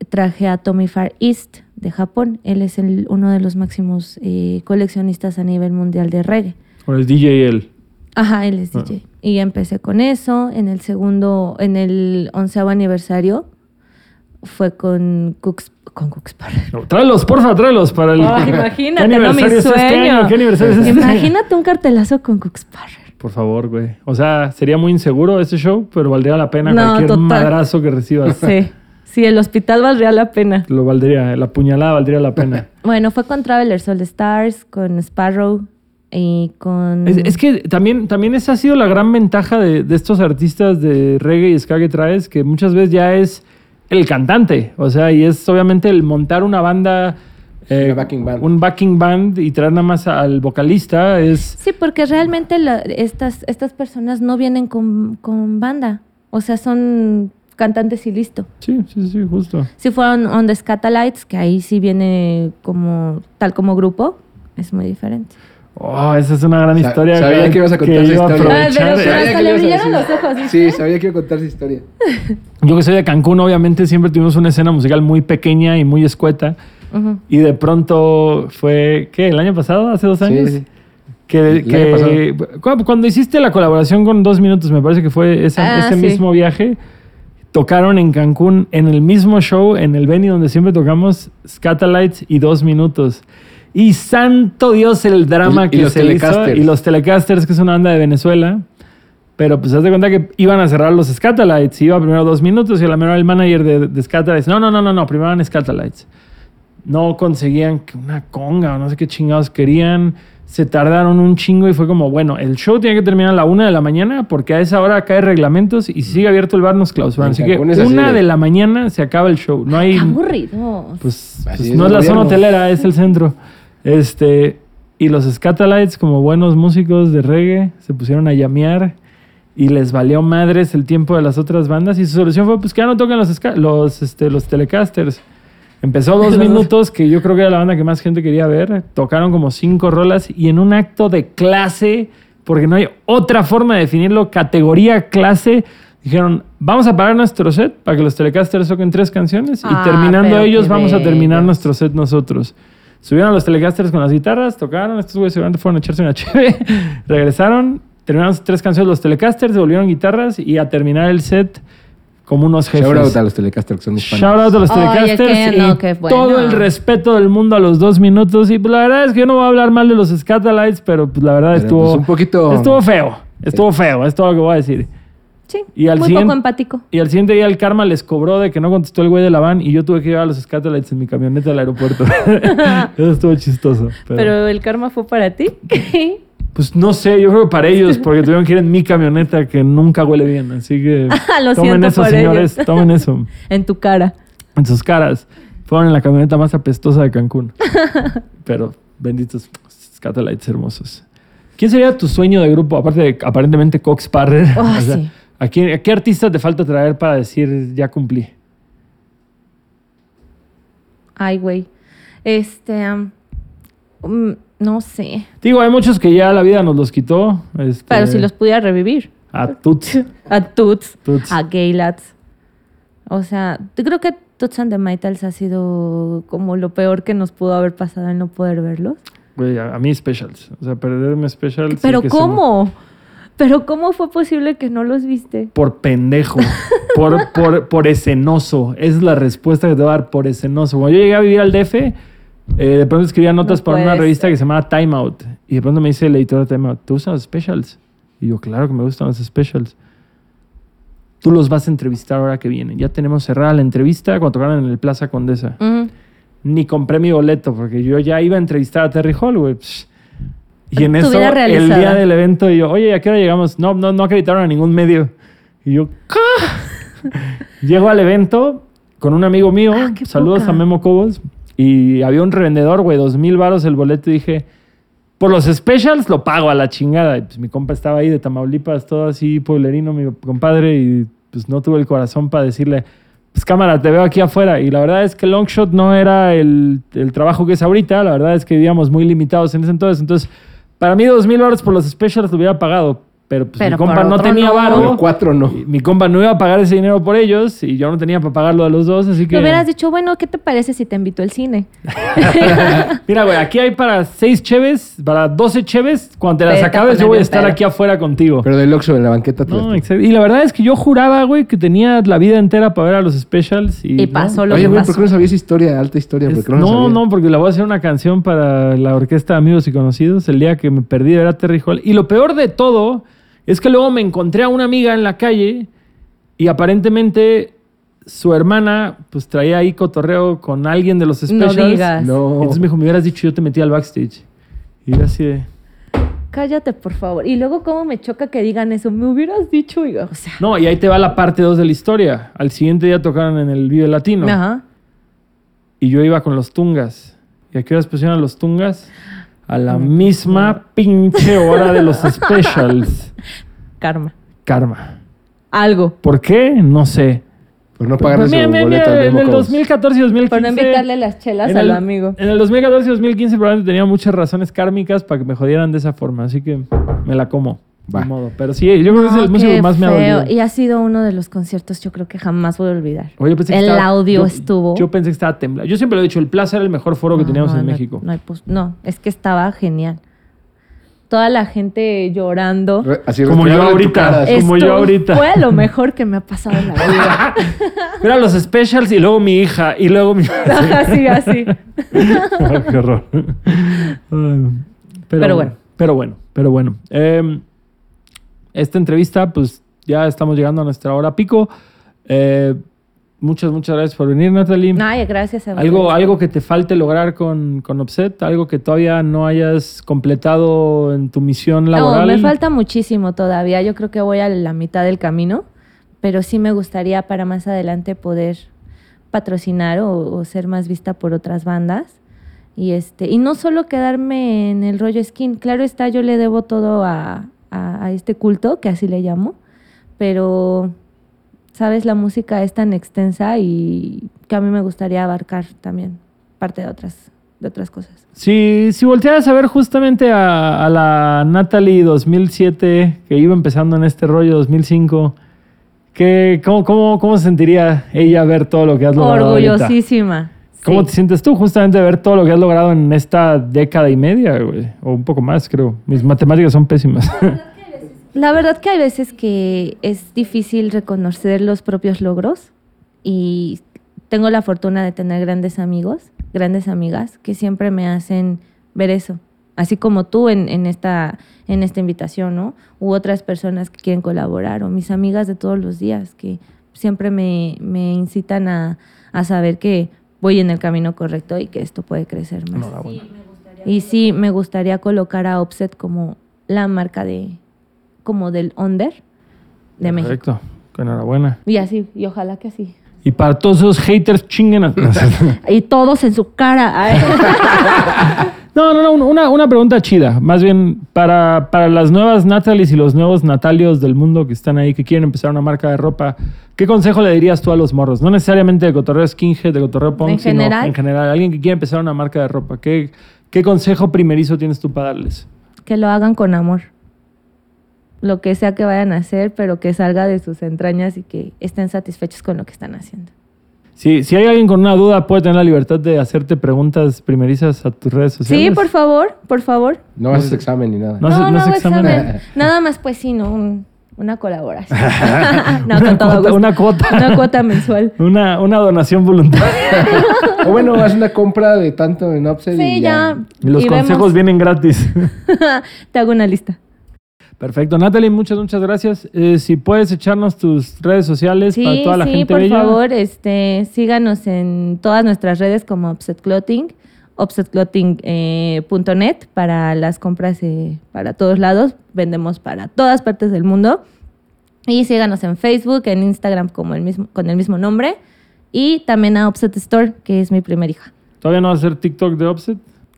Traje a Tommy Far East de Japón. Él es el- uno de los máximos eh, coleccionistas a nivel mundial de reggae. O el DJL. Ajá, él es Ah. DJ. Y empecé con eso. En el segundo, en el onceavo aniversario, fue con Cooks, con Cooks. No, tráelos, porfa, tráelos para el. ¿Qué imagínate, no, mi aniversario es este sueño. año? ¿Qué aniversario es este año? Imagínate un cartelazo con Cooks. Por favor, güey. O sea, sería muy inseguro este show, pero valdría la pena No, cualquier total. madrazo que recibas. Sí, sí, el hospital valdría la pena. Lo valdría, la puñalada valdría la pena. (laughs) Bueno, fue con Travelers All Stars, con Sparrow y con... Es, es que también, también esa ha sido la gran ventaja de, de estos artistas de reggae y ska que traes, que muchas veces ya es el cantante. O sea, y es obviamente el montar una banda. eh, Una backing band. Un backing band y traer nada más al vocalista es. Sí, porque realmente la- estas, estas personas no vienen con, con banda. O sea, son cantantes y listo. Sí, sí, sí, justo. Si fueron On the Scatalites, que ahí sí viene como tal como grupo, es muy diferente. Oh, esa es una gran Sa- historia. sabía que ibas a contar esa historia. Ah, pero- Sabía que le brillaron los ojos, ¿viste? Sí, sabía que iba a contar esa historia. (laughs) Yo que soy de Cancún, obviamente siempre tuvimos una escena musical muy pequeña y muy escueta. Y de pronto fue, ¿qué? ¿El año pasado? ¿Hace dos años? Sí, sí. Que, cuando hiciste la colaboración con Dos Minutos, me parece que fue esa- Ah, ese sí. mismo viaje, tocaron en Cancún en el mismo show, en el venue donde siempre tocamos Scatalites y Dos Minutos. Y santo Dios el drama Y- y que los se hizo. Y los Telecasters, que es una banda de Venezuela. Pero pues haz de cuenta que iban a cerrar los Scatalites. Iba primero Dos Minutos y a la menor el manager de, de Scatalites. No, no, no, no, no, primero eran Scatalites no conseguían una conga o no sé qué chingados querían. Se tardaron un chingo y fue como, bueno, el show tiene que terminar a la una de la mañana porque a esa hora cae reglamentos y si sigue abierto el bar nos clausuran. Así que así una de- de la mañana se acaba el show. No hay... Qué aburrido. Pues, pues es no es la zona hotelera, es el centro. Este, y los Scatalites, como buenos músicos de reggae, se pusieron a llamear y les valió madres el tiempo de las otras bandas. Y su solución fue: pues que ya no toquen los, los, este, los Telecasters. Empezó dos (laughs) minutos, que yo creo que era la banda que más gente quería ver. Tocaron como cinco rolas y en un acto de clase, porque no hay otra forma de definirlo, categoría clase, dijeron, vamos a parar nuestro set para que los Telecasters toquen tres canciones Ah, y terminando pero ellos vamos a terminar nuestro set nosotros. Subieron los Telecasters con las guitarras, tocaron, estos güeyes seguramente fueron a echarse una (laughs) cheve, regresaron, terminaron sus tres canciones los Telecasters, devolvieron guitarras y a terminar el set como unos jefes. Shout out a los Telecasters que son mis panas. Shout out a los Oye, Telecasters y no, qué bueno. todo el respeto del mundo a los dos minutos. Y pues, la verdad es que yo no voy a hablar mal de los Scatalites, pero pues la verdad Pero, estuvo, pues, un poquito- estuvo feo. Estuvo feo, es todo lo que voy a decir. Sí, Y al muy siguiente- poco empático. Y al siguiente día el karma les cobró de que no contestó el güey de la van y yo tuve que llevar a los Scatalites en mi camioneta al aeropuerto. (laughs) (laughs) Eso estuvo chistoso. Pero, Pero el karma fue para ti. (laughs) pues no sé, yo creo que para ellos, porque tuvieron que ir en mi camioneta que nunca huele bien. Así que Lo tomen eso, señores, ellos. tomen eso. en tu cara. en sus caras. Fueron en la camioneta más apestosa de Cancún. Pero benditos Scatalites hermosos. ¿Quién sería tu sueño de grupo? Aparte de aparentemente Cox Parrer. Oh, O sea, sí. ¿A, quién- a qué artista te falta traer para decir ya cumplí? Ay, güey. Este, mm, no sé. Digo, hay muchos que ya la vida nos los quitó. este, Pero si los pudiera revivir. A Tuts. A Toots, Toots. a Gaylats. O sea, yo creo que Toots and the Maytals ha sido como lo peor que nos pudo haber pasado el no poder verlos. Güey, a, a mí Specials. O sea, perderme Specials. Pero se ¿cómo? Pero ¿cómo fue posible que no los viste? Por pendejo. por, (laughs) por, por escenoso. Es la respuesta que te va a dar por escenoso. Cuando yo llegué a vivir al DF, eh, de pronto escribía notas No para una revista ser. que se llamaba Time Out. Y de pronto me dice el editor de Time Out, ¿tú usas los specials? Y yo, claro que me gustan los specials. Tú los vas a entrevistar ahora que vienen. Ya tenemos cerrada la entrevista cuando tocaron en el Plaza Condesa. Ni compré mi boleto porque yo ya iba a entrevistar a Terry Hall, güey. Psh. Y en eso, el día del evento, yo, oye, ¿a qué hora llegamos? No, no, no acreditaron a ningún medio. Y yo, ¿qué? (laughs) Llego al evento con un amigo mío. Ah, saludos poca. a Memo Cobos. Y había un revendedor, güey, dos mil varos el boleto. Y dije, por los specials lo pago a la chingada. Y pues mi compa estaba ahí de Tamaulipas, todo así, pueblerino, mi compadre. Y pues no tuve el corazón para decirle, pues cámara, te veo aquí afuera. Y la verdad es que Longshot no era el, el trabajo que es ahorita. La verdad es que vivíamos muy limitados en ese entonces. Entonces, para mí, dos mil varos por los specials lo hubiera pagado. Pero pues Pero mi compa no tenía no. varo. Pero cuatro no. Mi compa no iba a pagar ese dinero por ellos y yo no tenía para pagarlo a los dos, así que... Le hubieras dicho, bueno, ¿qué te parece si te invito al cine? (laughs) Mira, güey, aquí hay para seis cheves, para 12 cheves. Cuando te las Vete acabes, yo voy a estar pedo. aquí afuera contigo. Pero del Oxxo en la banqueta. No, exacto. Y la verdad es que yo juraba, güey, que tenía la vida entera para ver a los specials. Y, Y pasó lo Oye, que güey, pasó. ¿por qué no sabías historia? Alta historia. ¿Por Es- qué no, no, no, porque la voy a hacer una canción para la orquesta de Amigos y Conocidos el día que me perdí de ver a Terry Hall. Y lo peor de todo es que luego me encontré a una amiga en la calle y aparentemente su hermana pues traía ahí cotorreo con alguien de los No specials. digas. No. Entonces me dijo, me hubieras dicho, yo te metí al backstage. Y yo así de... Cállate, por favor. Y luego, ¿cómo me choca que digan eso? Me hubieras dicho, y- o sea. No, y ahí te va la parte 2 de la historia. Al siguiente día tocaron en el Vive Latino. Ajá. Y yo iba con los Tungas. ¿Y a qué horas pusieron los Tungas? A la misma pinche hora de los (laughs) specials. Karma. Karma. Algo. ¿Por qué? No sé. Por no pagarle Pues mira, su mira, boleto mira, al en el Cobos. 2014 y 2015. Por no invitarle las chelas al amigo. En el 2014 y 2015 probablemente tenía muchas razones kármicas para que me jodieran de esa forma. Así que me la como. Va. De modo. Pero sí, yo creo que es No, el músico que más me ha dolido. Y ha sido uno de los conciertos, yo creo que jamás voy a olvidar. Oye, yo pensé que el estaba- audio yo- estuvo. Yo pensé que estaba temblando. Yo siempre lo he dicho, el Plaza era el mejor foro que No, teníamos no, en no, México. No, no, es que estaba genial. Toda la gente llorando. Re- Así Como yo ahorita. cara, así. como yo ahorita. Fue lo mejor que me ha pasado en la vida. (laughs) Era los specials y luego mi hija y luego mi... (laughs) así, así. (laughs) Ay, Qué horror. Ay, Pero bueno. Pero bueno, pero bueno. Eh, esta entrevista, pues ya estamos llegando a nuestra hora pico. Eh, muchas, muchas gracias por venir, Natalie. Ay, gracias a ¿Algo, algo que te falte lograr con, con Offset, algo que todavía no hayas completado en tu misión laboral. No, me falta muchísimo todavía. Yo creo que voy a la mitad del camino, pero sí me gustaría para más adelante poder patrocinar o, o ser más vista por otras bandas. Y este, y no solo quedarme en el rollo skin. Claro está, yo le debo todo a, a- a este culto, que así le llamo, pero sabes, la música es tan extensa y que a mí me gustaría abarcar también parte de otras, de otras cosas. Si, si voltearas a ver justamente a, a la Natalie 2007, que iba empezando en este rollo 2005, ¿qué, cómo, cómo, ¿cómo se sentiría ella ver todo lo que has logrado? ahorita? ¿Cómo sí. te sientes tú justamente de ver todo lo que has logrado en esta década y media, güey? O un poco más, creo. Mis matemáticas son pésimas. (laughs) La verdad que hay veces que es difícil reconocer los propios logros y tengo la fortuna de tener grandes amigos, grandes amigas que siempre me hacen ver eso. Así como tú en, en esta, en esta invitación, ¿no? U otras personas que quieren colaborar o mis amigas de todos los días que siempre me, me incitan a, a saber que voy en el camino correcto y que esto puede crecer más. Enhorabuena. Y sí, me gustaría colocar a Offset como la marca de, como del under de México. Perfecto. Enhorabuena. Y así, y ojalá que así. Y para todos esos haters chinguen a... (laughs) (laughs) Y todos en su cara. (laughs) No, no, no, una, una pregunta chida. Más bien para, para las nuevas Natalies y los nuevos Natalios del mundo que están ahí, que quieren empezar una marca de ropa, ¿qué consejo le dirías tú a los morros? No necesariamente de cotorreo skinhead, de cotorreo punk, ¿En sino general? en general. Alguien que quiere empezar una marca de ropa. ¿Qué, ¿Qué consejo primerizo tienes tú para darles? Que lo hagan con amor. Lo que sea que vayan a hacer, pero que salga de sus entrañas y que estén satisfechos con lo que están haciendo. Si, si hay alguien con una duda, puede tener la libertad de hacerte preguntas primerizas a tus redes sociales. Sí, por favor, por favor. No haces examen ni nada. No No, no, no hace hago examen. examen. (laughs) Nada más, pues sí, no, un- una colaboración. (laughs) no, Una con todo cuota- gusto. una cuota. Una cuota mensual. (laughs) Una, una donación voluntaria. o bueno, haz una compra de tanto en Upside Sí, y ya. y los Y consejos vemos. vienen gratis. Te hago una lista. Perfecto. Natalie, muchas, muchas gracias. Eh, si puedes echarnos tus redes sociales para Sí, toda la sí, gente por bella. favor, este, síganos en todas nuestras redes como Upset Clothing, upsetclothing.net para las compras eh, para todos lados. Vendemos para todas partes del mundo. Y síganos en Facebook, en Instagram como el mismo, con el mismo nombre. Y también a Upset Store, que es mi primer hija. ¿Todavía no vas a hacer TikTok de Offset?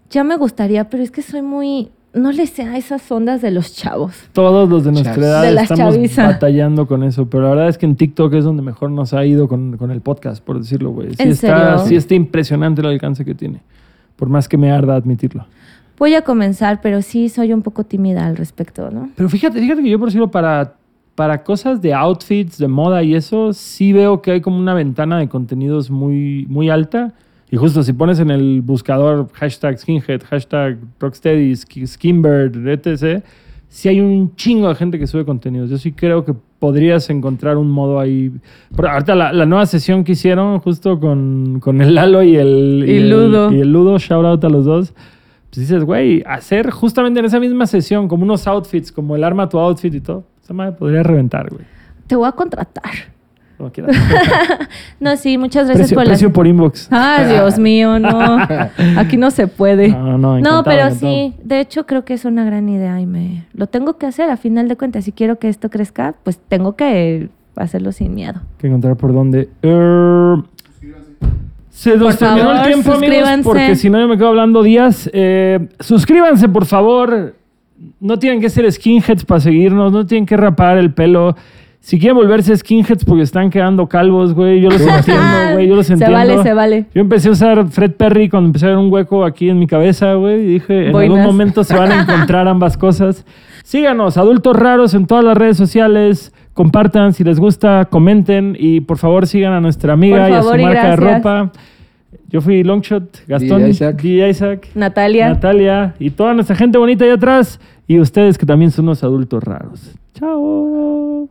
Ya me gustaría, pero es que soy muy... No le sé a esas ondas de los chavos. Todos los de nuestra edad De estamos chaviza. batallando con eso, pero la verdad es que en TikTok es donde mejor nos ha ido con, con el podcast, por decirlo, güey. Sí ¿En está, serio? sí está impresionante el alcance que tiene, por más que me arda admitirlo. Voy a comenzar, pero sí soy un poco tímida al respecto, ¿no? Pero fíjate, fíjate que yo, por decirlo, para, para cosas de outfits, de moda y eso, sí veo que hay como una ventana de contenidos muy, muy alta. Y justo si pones en el buscador hashtag skinhead, hashtag rocksteady, sk- skinbird, etc., sí hay un chingo de gente que sube contenidos. Yo sí creo que podrías encontrar un modo ahí. Pero ahorita la, la nueva sesión que hicieron justo con, con el Lalo y el, Y el- Ludo. y el Ludo, shout out a los dos. Pues dices, güey, hacer justamente en esa misma sesión como unos outfits, como el arma tu outfit y todo, esa madre podría reventar, güey. Te voy a contratar. Como quieras. (laughs) No, sí, muchas gracias precio, por precio la... por inbox. Ah, Dios mío, no. (laughs) Aquí no se puede. No, no, No, pero encantado. sí, de hecho creo que es una gran idea y me lo tengo que hacer a final de cuentas. Si quiero que esto crezca, pues tengo que hacerlo sin miedo. que encontrar por dónde. Er, se nos terminó el tiempo, amigos, porque si no yo me quedo hablando días. Eh, suscríbanse, por favor. No tienen que ser skinheads para seguirnos, no tienen que rapar el pelo. Si quieren volverse skinheads porque están quedando calvos, güey, yo los entiendo, güey, yo los Se entiendo. vale, se vale. Yo empecé a usar Fred Perry cuando empecé a ver un hueco aquí en mi cabeza, güey, y dije, en algún momento se van a encontrar ambas cosas. Síganos, Adultos Raros, en todas las redes sociales. Compartan si les gusta, comenten y por favor sigan a nuestra amiga y a su y marca de ropa. Yo fui Longshot, Gastón, DJ Isaac. DJ Isaac, Natalia. Natalia y toda nuestra gente bonita allá atrás y ustedes que también son unos adultos raros. Chao.